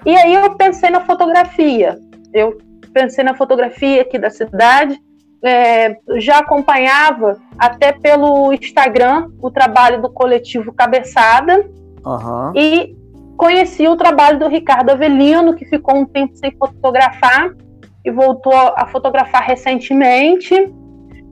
E aí eu pensei na fotografia. Eu pensei na fotografia aqui da cidade, é, já acompanhava até pelo Instagram o trabalho do coletivo Cabeçada. Uhum. E Conheci o trabalho do Ricardo Avelino, que ficou um tempo sem fotografar e voltou a fotografar recentemente.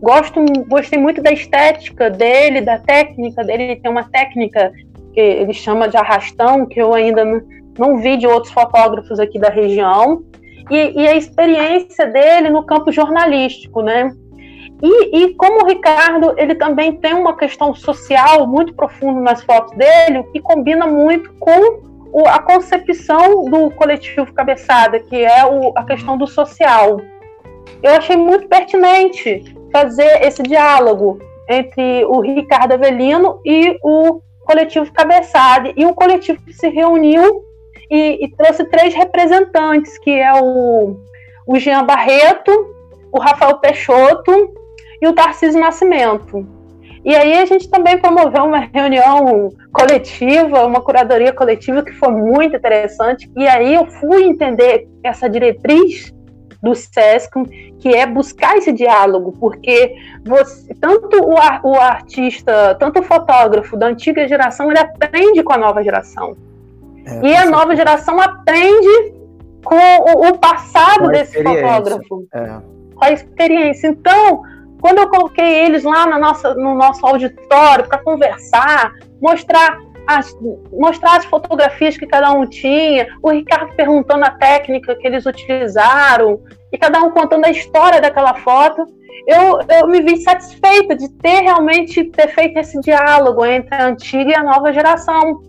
Gosto, gostei muito da estética dele, da técnica dele. Ele tem uma técnica que ele chama de arrastão, que eu ainda não, não vi de outros fotógrafos aqui da região. E, e, a experiência dele no campo jornalístico, né? E, e, como o Ricardo, ele também tem uma questão social muito profunda nas fotos dele, que combina muito com o, a concepção do coletivo cabeçada, que é o, a questão do social. Eu achei muito pertinente fazer esse diálogo entre o Ricardo Avelino e o coletivo cabeçada, e um coletivo se reuniu e, e trouxe três representantes, que é o, o Jean Barreto, o Rafael Peixoto e o Tarcísio Nascimento. E aí a gente também promoveu uma reunião coletiva, uma curadoria coletiva que foi muito interessante. E aí eu fui entender essa diretriz do SESC, que é buscar esse diálogo, porque você, tanto o, o artista, tanto o fotógrafo da antiga geração, ele aprende com a nova geração. É, e a nova geração aprende com o, o passado desse fotógrafo. É. Com a experiência. Então, quando eu coloquei eles lá na nossa, no nosso auditório para conversar, mostrar as, mostrar as fotografias que cada um tinha, o Ricardo perguntando a técnica que eles utilizaram, e cada um contando a história daquela foto, eu, eu me vi satisfeita de ter realmente ter feito esse diálogo entre a antiga e a nova geração.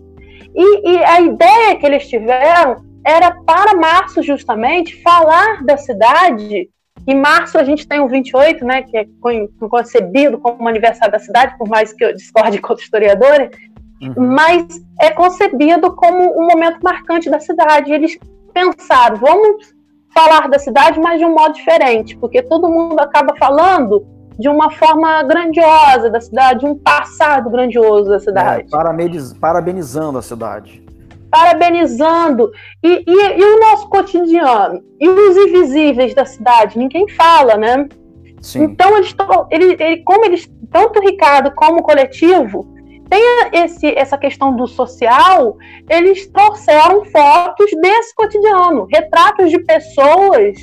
E, e a ideia que eles tiveram era para março justamente falar da cidade em março a gente tem o 28, né, que é concebido como aniversário da cidade, por mais que eu discorde com outros historiadores, uhum. mas é concebido como um momento marcante da cidade. Eles pensaram, vamos falar da cidade, mas de um modo diferente, porque todo mundo acaba falando de uma forma grandiosa da cidade, um passado grandioso da cidade. É, parabenizando a cidade. Parabenizando. E, e, e, o nosso cotidiano? E os invisíveis da cidade? Ninguém fala, né? Sim. Então, eles, ele, ele, como eles, tanto o Ricardo como o coletivo, tem esse, essa questão do social, eles trouxeram fotos desse cotidiano, retratos de pessoas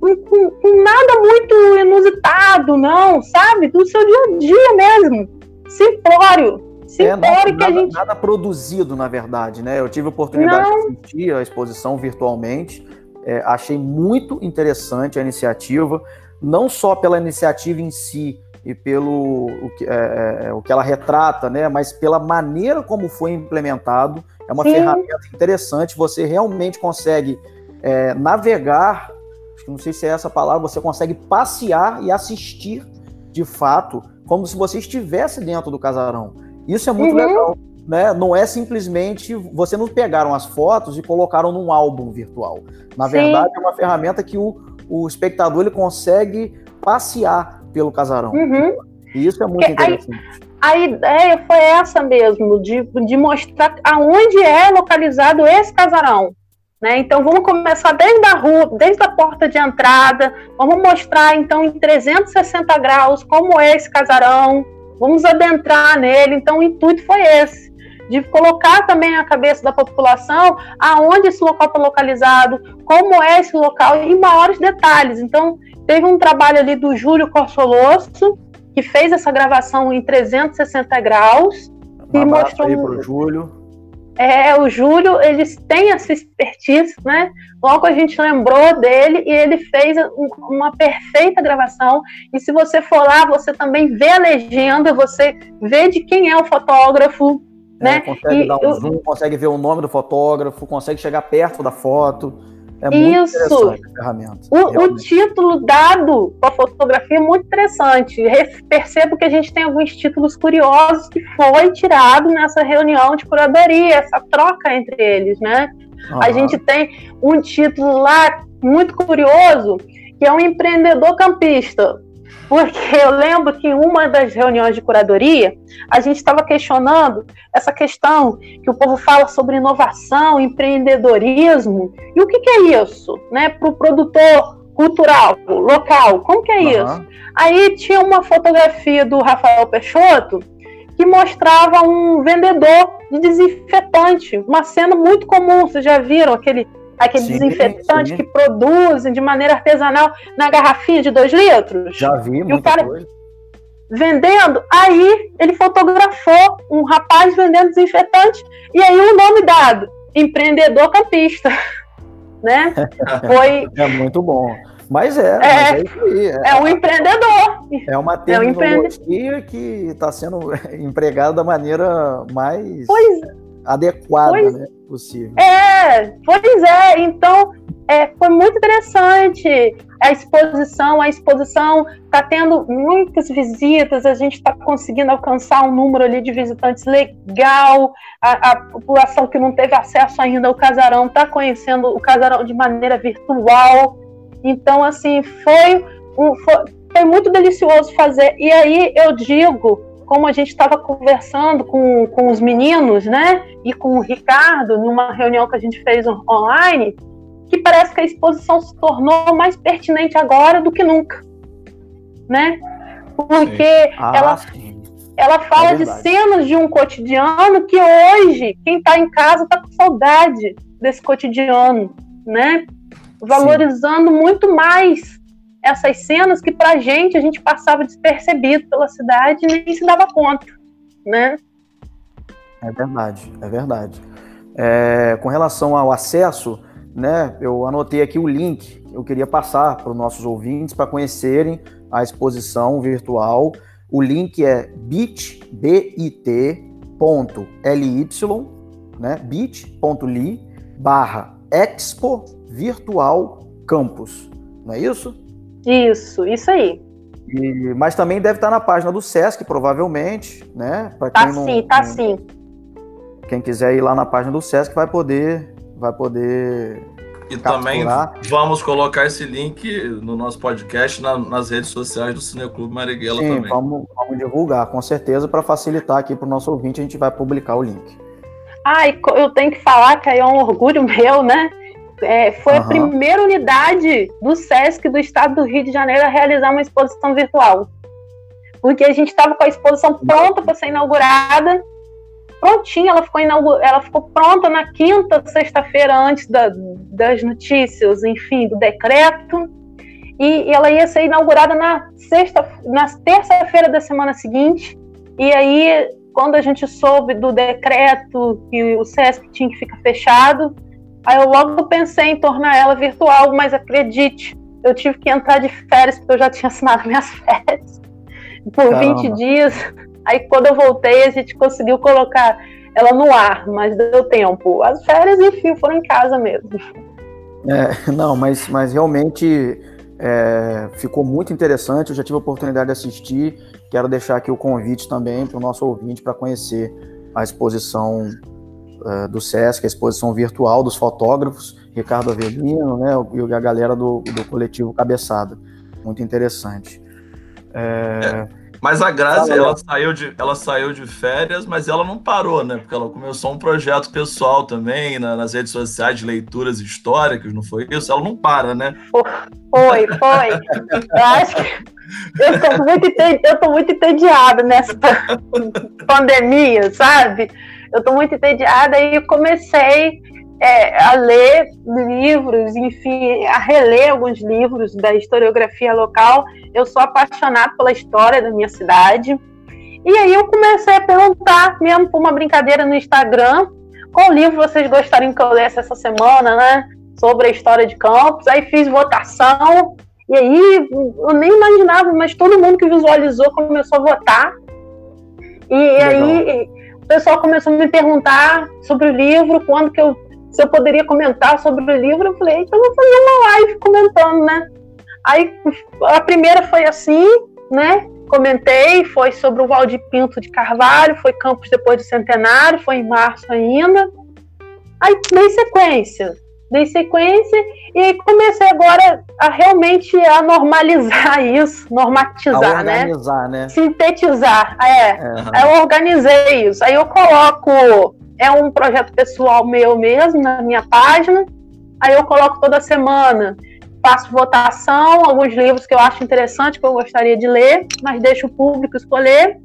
com, com, com, nada muito inusitado, não, sabe? Do seu dia a dia mesmo. Simplório. Simplório é, nada, que a gente. Nada produzido, na verdade, né? Eu tive a oportunidade não. de assistir a exposição virtualmente. É, achei muito interessante a iniciativa, não só pela iniciativa em si e pelo o que, é, é, o que ela retrata, né? Mas pela maneira como foi implementado. É uma Sim. ferramenta interessante. Você realmente consegue é, navegar acho que não sei se é essa palavra, você consegue passear e assistir de fato, como se você estivesse dentro do casarão. Isso é muito uhum. legal. Né? Não é simplesmente você não pegaram as fotos e colocaram num álbum virtual. Na Sim. verdade, é uma ferramenta que o, o espectador ele consegue passear pelo casarão. Uhum. E isso é muito Porque interessante. A, a ideia foi essa mesmo, de, de mostrar aonde é localizado esse casarão. Né? Então vamos começar desde a rua, desde a porta de entrada, vamos mostrar então em 360 graus como é esse casarão, vamos adentrar nele. Então o intuito foi esse, de colocar também a cabeça da população aonde esse local está localizado, como é esse local em maiores detalhes. Então teve um trabalho ali do Júlio Corsolosso, que fez essa gravação em 360 graus. Um e mostrou aí pro Júlio é, o Júlio, eles têm essa expertise, né? Logo a gente lembrou dele e ele fez uma perfeita gravação. E se você for lá, você também vê a legenda, você vê de quem é o fotógrafo, é, né? Consegue e, dar um eu, zoom, consegue ver o nome do fotógrafo, consegue chegar perto da foto. É muito Isso. interessante a ferramenta. O, o, título dado com a fotografia é muito interessante. Percebo que a gente tem alguns títulos curiosos que foi tirado nessa reunião de curadoria, essa troca entre eles, né? Uhum. A gente tem um título lá muito curioso, que é um empreendedor campista. Porque eu lembro que em uma das reuniões de curadoria, a gente estava questionando essa questão que o povo fala sobre inovação, empreendedorismo. E o que, que é isso né, para o produtor cultural, local? Como que é uhum. isso? Aí tinha uma fotografia do Rafael Peixoto que mostrava um vendedor de desinfetante, uma cena muito comum, vocês já viram aquele aquele sim, desinfetante sim. que produzem de maneira artesanal na garrafinha de dois litros. Já vi, e o cara coisa. vendendo, aí ele fotografou um rapaz vendendo desinfetante e aí o nome dado, empreendedor campista, né? Foi é muito bom. Mas é, é, mas é, isso aí. É, é um empreendedor. É uma tecnologia é um que está sendo empregada da maneira mais pois, adequada, pois, né? Possível. É, pois é. Então, é, foi muito interessante a exposição. A exposição está tendo muitas visitas, a gente está conseguindo alcançar um número ali de visitantes legal. A, a população que não teve acesso ainda ao casarão está conhecendo o casarão de maneira virtual. Então, assim, foi, um, foi, foi muito delicioso fazer. E aí eu digo como a gente estava conversando com, com os meninos, né, e com o Ricardo, numa reunião que a gente fez online, que parece que a exposição se tornou mais pertinente agora do que nunca, né? Porque ah, ela, ela fala é de cenas de um cotidiano que hoje, quem está em casa está com saudade desse cotidiano, né? Valorizando sim. muito mais essas cenas que para a gente a gente passava despercebido pela cidade e nem se dava conta, né? É verdade, é verdade. É, com relação ao acesso, né, eu anotei aqui o link que eu queria passar para os nossos ouvintes para conhecerem a exposição virtual. O link é bit.ly, né, bit.ly barra expo virtual campus, não é isso? Isso, isso aí. E, mas também deve estar na página do Sesc, provavelmente, né? Pra tá não, sim, tá não, sim. quem quiser ir lá na página do Sesc vai poder, vai poder e também vamos colocar esse link no nosso podcast, na, nas redes sociais do Cineclube Marighella Sim, também. Vamos, vamos divulgar, com certeza, para facilitar aqui para o nosso ouvinte, a gente vai publicar o link. Ah, eu tenho que falar que aí é um orgulho meu, né? É, foi uhum. a primeira unidade do SESC do estado do Rio de Janeiro a realizar uma exposição virtual. Porque a gente estava com a exposição pronta para ser inaugurada prontinha, ela ficou, ela ficou pronta na quinta, sexta-feira, antes da, das notícias, enfim, do decreto, e, e ela ia ser inaugurada na sexta, na terça-feira da semana seguinte, e aí, quando a gente soube do decreto que o SESC tinha que ficar fechado, aí eu logo pensei em tornar ela virtual, mas acredite, eu tive que entrar de férias, porque eu já tinha assinado minhas férias por Caramba. 20 dias, Aí quando eu voltei, a gente conseguiu colocar ela no ar, mas deu tempo. As férias, enfim, foram em casa mesmo. É, não, mas, mas realmente é, ficou muito interessante. Eu já tive a oportunidade de assistir. Quero deixar aqui o convite também para o nosso ouvinte para conhecer a exposição é, do SESC, a exposição virtual dos fotógrafos, Ricardo Avelino, né, e a galera do, do coletivo Cabeçada. Muito interessante. É... é. Mas a Grazi, ela saiu, de, ela saiu de férias, mas ela não parou, né? Porque ela começou um projeto pessoal também na, nas redes sociais de leituras históricas, não foi isso? Ela não para, né? Foi, foi. Eu acho que eu tô muito, eu tô muito entediada nessa pandemia, sabe? Eu tô muito entediada e comecei é, a ler livros, enfim, a reler alguns livros da historiografia local. Eu sou apaixonada pela história da minha cidade. E aí eu comecei a perguntar, mesmo por uma brincadeira no Instagram, qual livro vocês gostariam que eu lesse essa semana, né? Sobre a história de Campos. Aí fiz votação. E aí eu nem imaginava, mas todo mundo que visualizou começou a votar. E Legal. aí o pessoal começou a me perguntar sobre o livro, quando que eu se eu poderia comentar sobre o livro, eu falei, então vou fazer uma live comentando, né? Aí a primeira foi assim, né? Comentei, foi sobre o Valdir Pinto de Carvalho, foi Campos depois do centenário, foi em março ainda. Aí dei sequência, dei sequência e comecei agora a realmente a normalizar isso, normatizar, a né? organizar, né? né? Sintetizar, é. Uhum. Eu organizei isso. Aí eu coloco é um projeto pessoal meu mesmo, na minha página. Aí eu coloco toda semana, faço votação, alguns livros que eu acho interessante, que eu gostaria de ler, mas deixo o público escolher.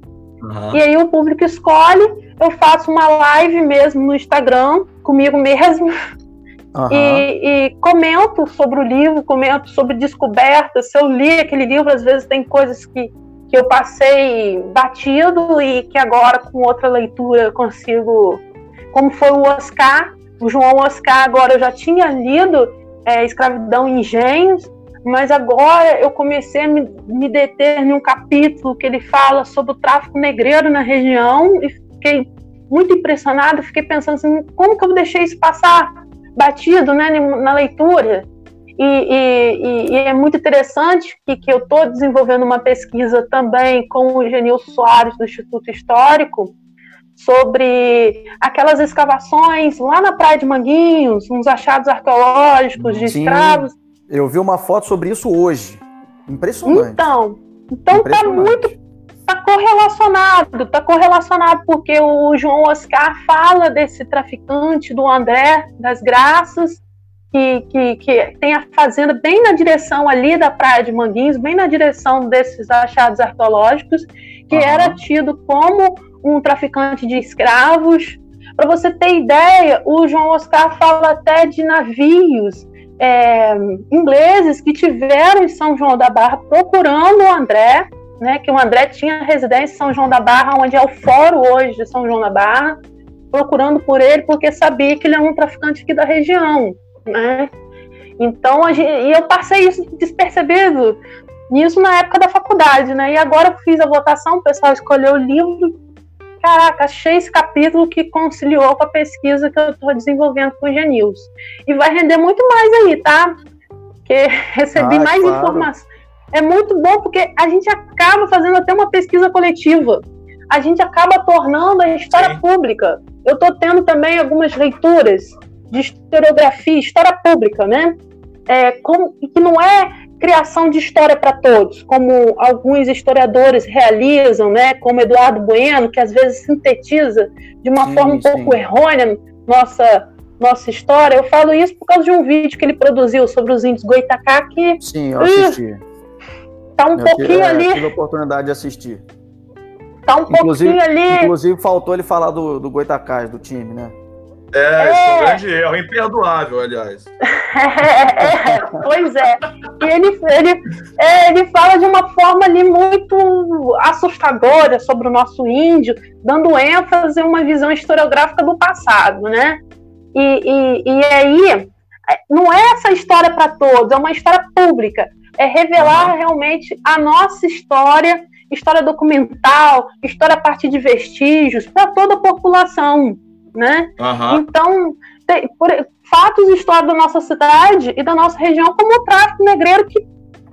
Uhum. E aí o público escolhe, eu faço uma live mesmo no Instagram, comigo mesmo, uhum. e, e, comento sobre o livro, comento sobre descobertas. Se eu li aquele livro, às vezes tem coisas que, que eu passei batido e que agora, com outra leitura, eu consigo como foi o Oscar, o João Oscar, agora eu já tinha lido é, Escravidão e Engenhos, mas agora eu comecei a me, me deter em um capítulo que ele fala sobre o tráfico negreiro na região e fiquei muito impressionada, fiquei pensando assim, como que eu deixei isso passar batido né, na leitura? E, e, e, é muito interessante que, que eu estou desenvolvendo uma pesquisa também com o Genil Soares, do Instituto Histórico, sobre aquelas escavações lá na Praia de Manguinhos, uns achados arqueológicos de Sim, escravos. Eu vi uma foto sobre isso hoje. Impressionante. Então, então tá muito tá correlacionado, tá correlacionado porque o João Oscar fala desse traficante do André das Graças que, que, que tem a fazenda bem na direção ali da Praia de Manguinhos, bem na direção desses achados arqueológicos, que uhum. era tido como um traficante de escravos. Para você ter ideia, o João Oscar fala até de navios é, ingleses que tiveram em São João da Barra procurando o André, né, que o André tinha residência em São João da Barra, onde é o fórum hoje de São João da Barra, procurando por ele porque sabia que ele é um traficante aqui da região, né? Então, a gente, e eu passei isso despercebido nisso na época da faculdade, né? E agora eu fiz a votação, o pessoal escolheu o livro, caraca, achei esse capítulo que conciliou com a pesquisa que eu estou desenvolvendo com o Genils. E vai render muito mais aí, tá? Porque recebi ah, mais claro. informação. É muito bom porque a gente acaba fazendo até uma pesquisa coletiva. A gente acaba tornando a história Sim. pública. eu estou tendo também algumas leituras de historiografia, história pública, né? É, como, que não é criação de história para todos, como alguns historiadores realizam, né? Como Eduardo Bueno, que às vezes sintetiza de uma sim, forma um sim. pouco errônea nossa nossa história. Eu falo isso por causa de um vídeo que ele produziu sobre os índios Goitacá que sim, eu assisti. Tá um eu pouquinho tive, ali. tive a oportunidade de assistir. Tá um inclusive, pouquinho ali. Inclusive, faltou ele falar do, do Goitacás, do time, né? É, é, isso é um grande erro, imperdoável, aliás. É, é, pois é. E ele, ele, é, ele fala de uma forma ali muito assustadora sobre o nosso índio, dando ênfase a uma visão historiográfica do passado, né? E, e, e aí, não é essa história para todos, é uma história pública. É revelar uhum. realmente a nossa história história documental, história a partir de vestígios, para toda a população, né? Uhum. Então, tem, por, fatos históricos da nossa cidade e da nossa região, como o tráfico negreiro, que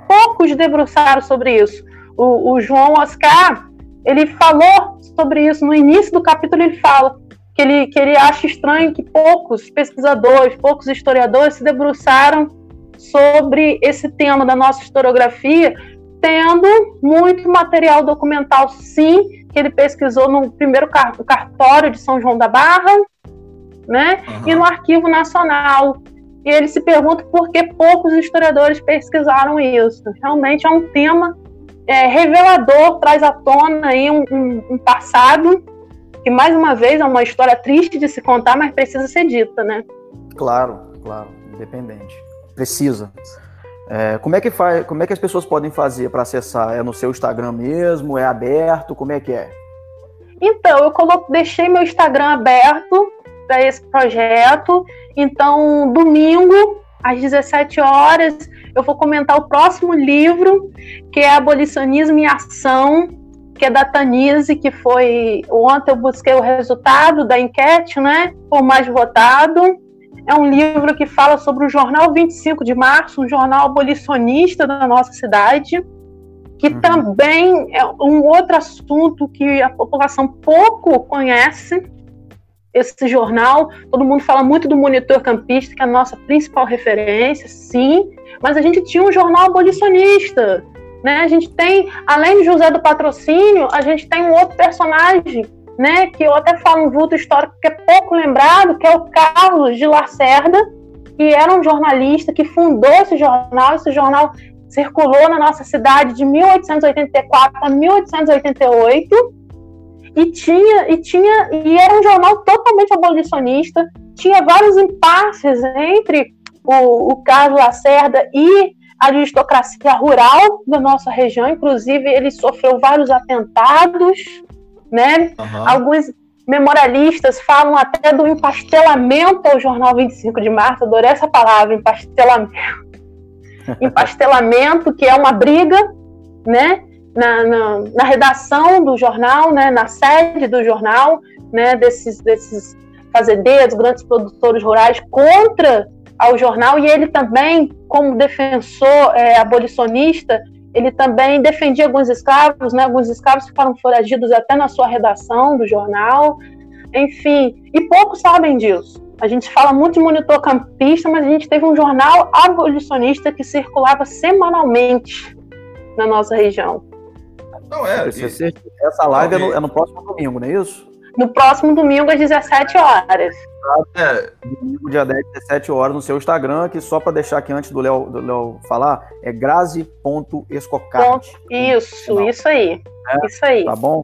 poucos debruçaram sobre isso. O, o João Oscar, ele falou sobre isso no início do capítulo, ele fala que ele, que ele acha estranho que poucos pesquisadores, poucos historiadores se debruçaram sobre esse tema da nossa historiografia, tendo muito material documental, sim, que ele pesquisou no primeiro cartório de São João da Barra, né, uhum. e no Arquivo Nacional. E ele se pergunta por que poucos historiadores pesquisaram isso. Realmente é um tema é, revelador, traz à tona aí um, um, um passado que, mais uma vez, é uma história triste de se contar, mas precisa ser dita, né? Claro, claro, independente. Precisa. É, como é que faz? Como é que as pessoas podem fazer para acessar? É no seu Instagram mesmo? É aberto? Como é que é? Então, eu colo... deixei meu Instagram aberto para esse projeto. Então, domingo, às 17 horas, eu vou comentar o próximo livro, que é Abolicionismo em Ação, que é da Tanise, que foi. Ontem eu busquei o resultado da enquete, né? Por mais votado. É um livro que fala sobre o jornal 25 de março, um jornal abolicionista da nossa cidade, que uhum. também é um outro assunto que a população pouco conhece. Esse jornal, todo mundo fala muito do Monitor Campista, que é a nossa principal referência, sim, mas a gente tinha um jornal abolicionista, né? A gente tem, além de José do Patrocínio, a gente tem um outro personagem né, que eu até falo um vulto histórico que é pouco lembrado, que é o Carlos de Lacerda, que era um jornalista que fundou esse jornal. Esse jornal circulou na nossa cidade de 1884 a 1888 e tinha e tinha e era um jornal totalmente abolicionista. Tinha vários impasses entre o, o Carlos Lacerda e a aristocracia rural da nossa região. Inclusive, ele sofreu vários atentados né? Uhum. Alguns memorialistas falam até do empastelamento ao jornal 25 de março, adorei essa palavra, empastelamento. empastelamento, que é uma briga, né? Na, na, na, redação do jornal, né? Na sede do jornal, né? Desses, desses fazendeiros, grandes produtores rurais contra ao jornal e ele também, como defensor é, abolicionista, ele também defendia alguns escravos, né? Alguns escravos ficaram foragidos até na sua redação do jornal. Enfim, e poucos sabem disso. A gente fala muito de monitor campista, mas a gente teve um jornal abolicionista que circulava semanalmente na nossa região. Não é. E... Essa live não, é, no, é no próximo domingo, não é isso? No próximo domingo, às 17 horas. É. Domingo, dia 10, 17 horas, no seu Instagram, que só para deixar aqui antes do Léo do falar, é grazi.escocarte. Isso, isso aí. É, isso aí. Tá bom?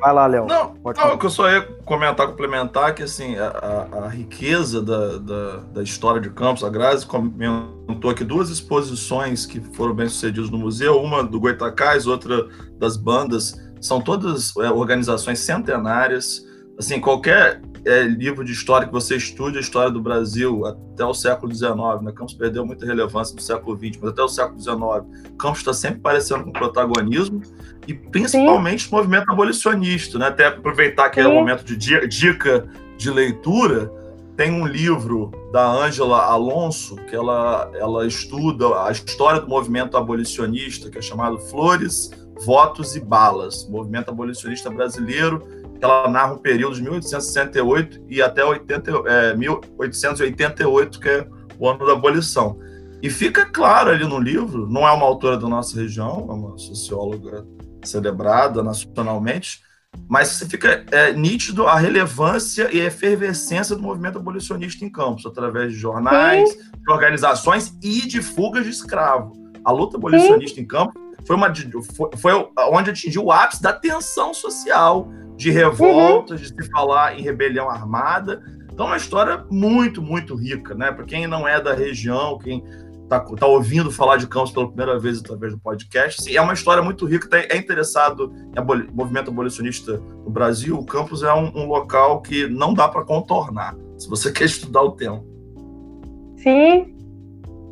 Vai lá, Léo. Não, não que eu só ia comentar, complementar, que assim, a, a, a riqueza da, da, da, história de Campos, a Grazi comentou aqui duas exposições que foram bem sucedidas no museu, uma do Goitacás, outra das bandas, são todas é, organizações centenárias, assim, qualquer é, livro de história que você estude a história do Brasil até o século XIX, né? Campos perdeu muita relevância no século XX, mas até o século XIX, Campos está sempre aparecendo com protagonismo e principalmente Sim. o movimento abolicionista, né? Até aproveitar que Sim. é o momento de dica de leitura, tem um livro da Ângela Alonso que ela, ela estuda a história do movimento abolicionista, que é chamado Flores, Votos e Balas, movimento abolicionista brasileiro ela narra um período de 1868 e até 80, é, 1888, que é o ano da abolição. E fica claro ali no livro, não é uma autora da nossa região, é uma socióloga celebrada nacionalmente, mas fica é, nítido a relevância e a efervescência do movimento abolicionista em Campos, através de jornais, Sim. de organizações e de fugas de escravo. A luta abolicionista Sim. em Campos foi, uma, foi, foi onde atingiu o ápice da tensão social, de revoltas, uhum. de se falar em rebelião armada. Então, é uma história muito, muito rica, né? Para quem não é da região, quem está tá ouvindo falar de Campos pela primeira vez através do podcast, sim, é uma história muito rica. Tá, é interessado em aboli movimento abolicionista no Brasil. O Campos é um, um local que não dá para contornar, se você quer estudar o tema. Sim,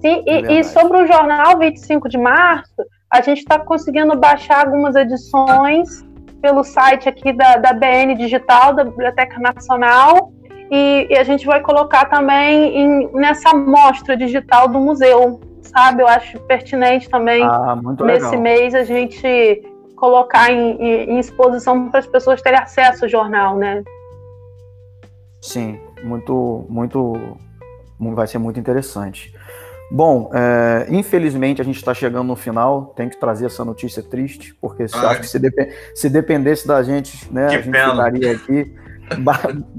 sim. É e, e sobre o jornal 25 de março, a gente está conseguindo baixar algumas edições pelo site aqui da, da BN Digital, da Biblioteca Nacional, e, e a gente vai colocar também em, nessa mostra digital do museu, sabe? Eu acho pertinente também ah, nesse mês a gente colocar em, em exposição para as pessoas terem acesso ao jornal, né? Sim, muito, muito, vai ser muito interessante. Bom, é, infelizmente a gente está chegando no final, tem que trazer essa notícia triste, porque se, acho que se, se, dependesse da gente, né, a gente pena. ficaria aqui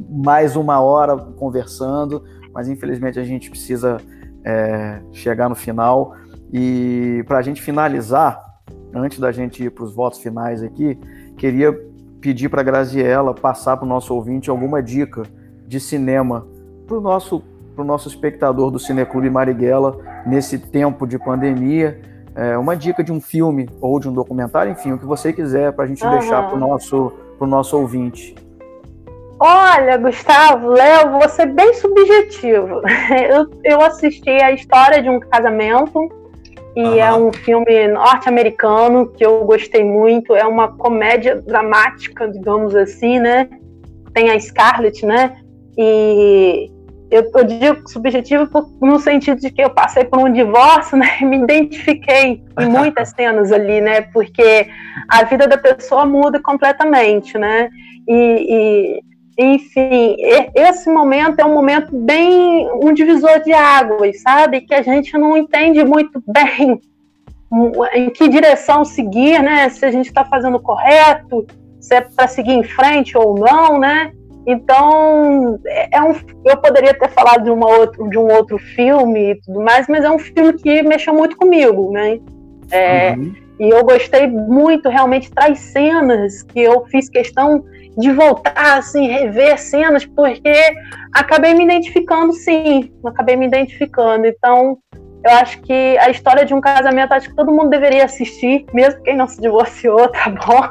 mais uma hora conversando, mas infelizmente a gente precisa é, chegar no final. E para a gente finalizar, antes da gente ir para os votos finais aqui, queria pedir para a Graziella passar para o nosso ouvinte alguma dica de cinema para o nosso para o nosso espectador do Cineclube Marighella nesse tempo de pandemia. É, uma dica de um filme ou de um documentário, enfim, o que você quiser para a gente uhum. deixar para o nosso, nosso ouvinte. Olha, Gustavo, Léo, vou ser bem subjetivo. Eu, eu assisti a história de um casamento e uhum. é um filme norte-americano que eu gostei muito. É uma comédia dramática, digamos assim, né? Tem a Scarlett, né? E eu, eu digo subjetivo no sentido de que eu passei por um divórcio, né? Me identifiquei em muitas cenas ali, né? Porque a vida da pessoa muda completamente, né? E, e, enfim, esse momento é um momento bem um divisor de águas, sabe? Que a gente não entende muito bem em que direção seguir, né? Se a gente está fazendo correto, se é para seguir em frente ou não, né? Então, é, é um, eu poderia ter falado de, uma outro, de um outro filme e tudo mais, mas é um filme que mexeu muito comigo, né? É, uhum. E eu gostei muito, realmente, traz cenas que eu fiz questão de voltar, assim, rever cenas, porque acabei me identificando, sim, acabei me identificando. Então, eu acho que a história de um casamento, acho que todo mundo deveria assistir, mesmo quem não se divorciou, tá bom?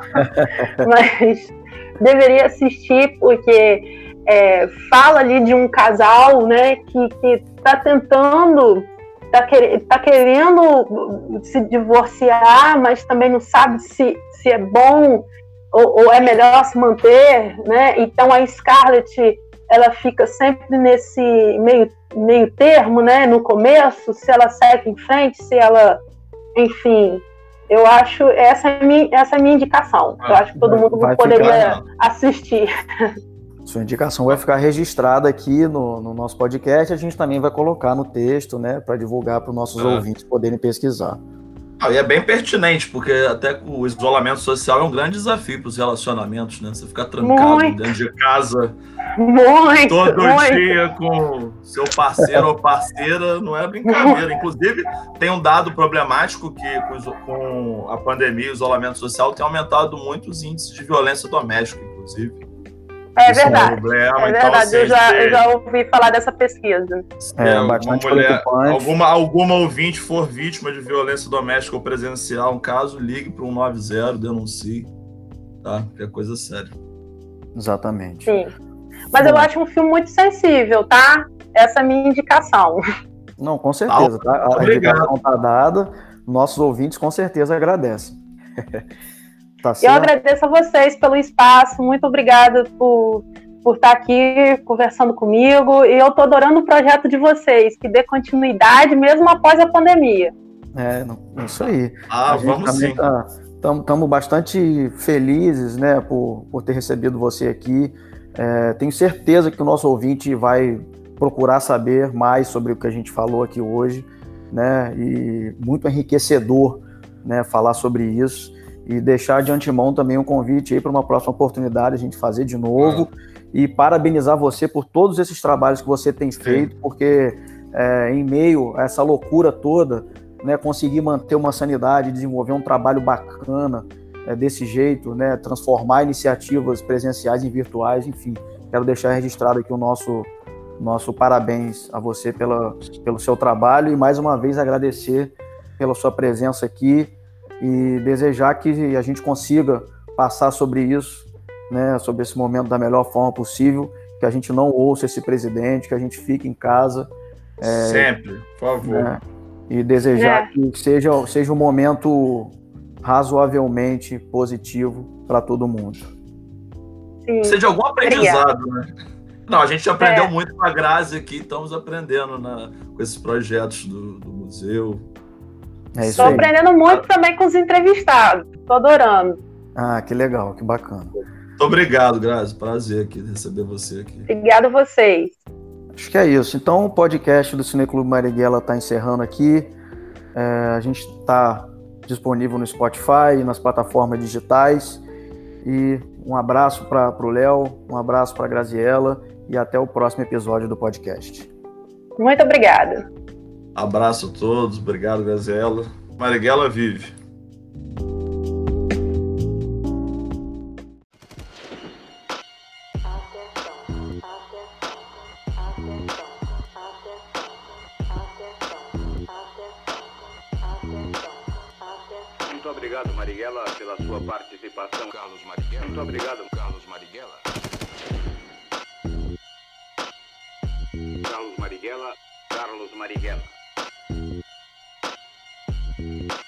Mas deveria assistir, porque é, fala ali de um casal, né, que, que tá tentando, tá, quer, tá querendo se divorciar, mas também não sabe se, se é bom ou, ou, é melhor se manter, né? Então a Scarlett, ela fica sempre nesse meio, meio termo, né, no começo, se ela segue em frente, se ela, enfim, eu acho essa é a minha, essa é a minha indicação. Ah, eu acho que todo mundo poderia ficar, assistir. Sua indicação vai ficar registrada aqui no, no, nosso podcast. A gente também vai colocar no texto, né, para divulgar para os nossos ah. ouvintes poderem pesquisar. Ah, e é bem pertinente, porque até o isolamento social é um grande desafio para os relacionamentos, né? Você ficar trancado muito. dentro de casa muito, todo muito. dia com seu parceiro ou parceira não é brincadeira. Inclusive, tem um dado problemático que com a pandemia e o isolamento social tem aumentado muito os índices de violência doméstica, inclusive. É Isso verdade. É, um problema. é então, verdade. Assim, eu, já, eu já ouvi falar dessa pesquisa. É, é uma mulher, alguma, alguma ouvinte for vítima de violência doméstica ou presencial, um caso, ligue para o 190, denuncie. Tá? Que é coisa séria. Exatamente. Sim. Mas Bom. eu acho um filme muito sensível, tá? Essa é a minha indicação. Não, com certeza. Tá? A indicação está dada. Nossos ouvintes com certeza agradecem. Tá eu agradeço a vocês pelo espaço, muito obrigada por, por estar aqui conversando comigo. E eu estou adorando o projeto de vocês, que dê continuidade mesmo após a pandemia. É, isso aí. Ah, vamos sim. Tá, estamos bastante felizes né, por, por ter recebido você aqui. É, tenho certeza que o nosso ouvinte vai procurar saber mais sobre o que a gente falou aqui hoje, né? E muito enriquecedor, né? Falar sobre isso e deixar de antemão também um convite aí para uma próxima oportunidade a gente fazer de novo e parabenizar você por todos esses trabalhos que você tem feito, Sim. porque é, em meio a essa loucura toda, né? Conseguir manter uma sanidade, desenvolver um trabalho bacana é, desse jeito, né? Transformar iniciativas presenciais em virtuais, enfim. Quero deixar registrado aqui o nosso nosso parabéns a você pela, pelo seu trabalho e mais uma vez agradecer pela sua presença aqui e desejar que a gente consiga passar sobre isso, né, sobre esse momento da melhor forma possível, que a gente não ouça esse presidente, que a gente fique em casa. É, Sempre, por favor. Né, e desejar é. que seja, seja um momento razoavelmente positivo para todo mundo. Sim. Seja algum aprendizado, Obrigada. né? Não, a gente aprendeu é. muito com a Grazi aqui, estamos aprendendo na, com esses projetos do, do museu. É Estou aprendendo muito também com os entrevistados, estou adorando. Ah, que legal, que bacana. Muito obrigado, Grazi, prazer aqui receber você aqui. Obrigado a vocês. Acho que é isso. Então o podcast do Cineclube Marighella está encerrando aqui. É, a gente está disponível no Spotify e nas plataformas digitais. E um abraço para o Léo, um abraço para a Graziella e até o próximo episódio do podcast. Muito obrigada. Abraço a todos, obrigado, Gazela. Marighella vive. Muito obrigado, Marighella, pela sua participação. Carlos Marighella. Muito obrigado, Carlos Marighella. Carlos Marighella, Carlos Marighella. Thank you.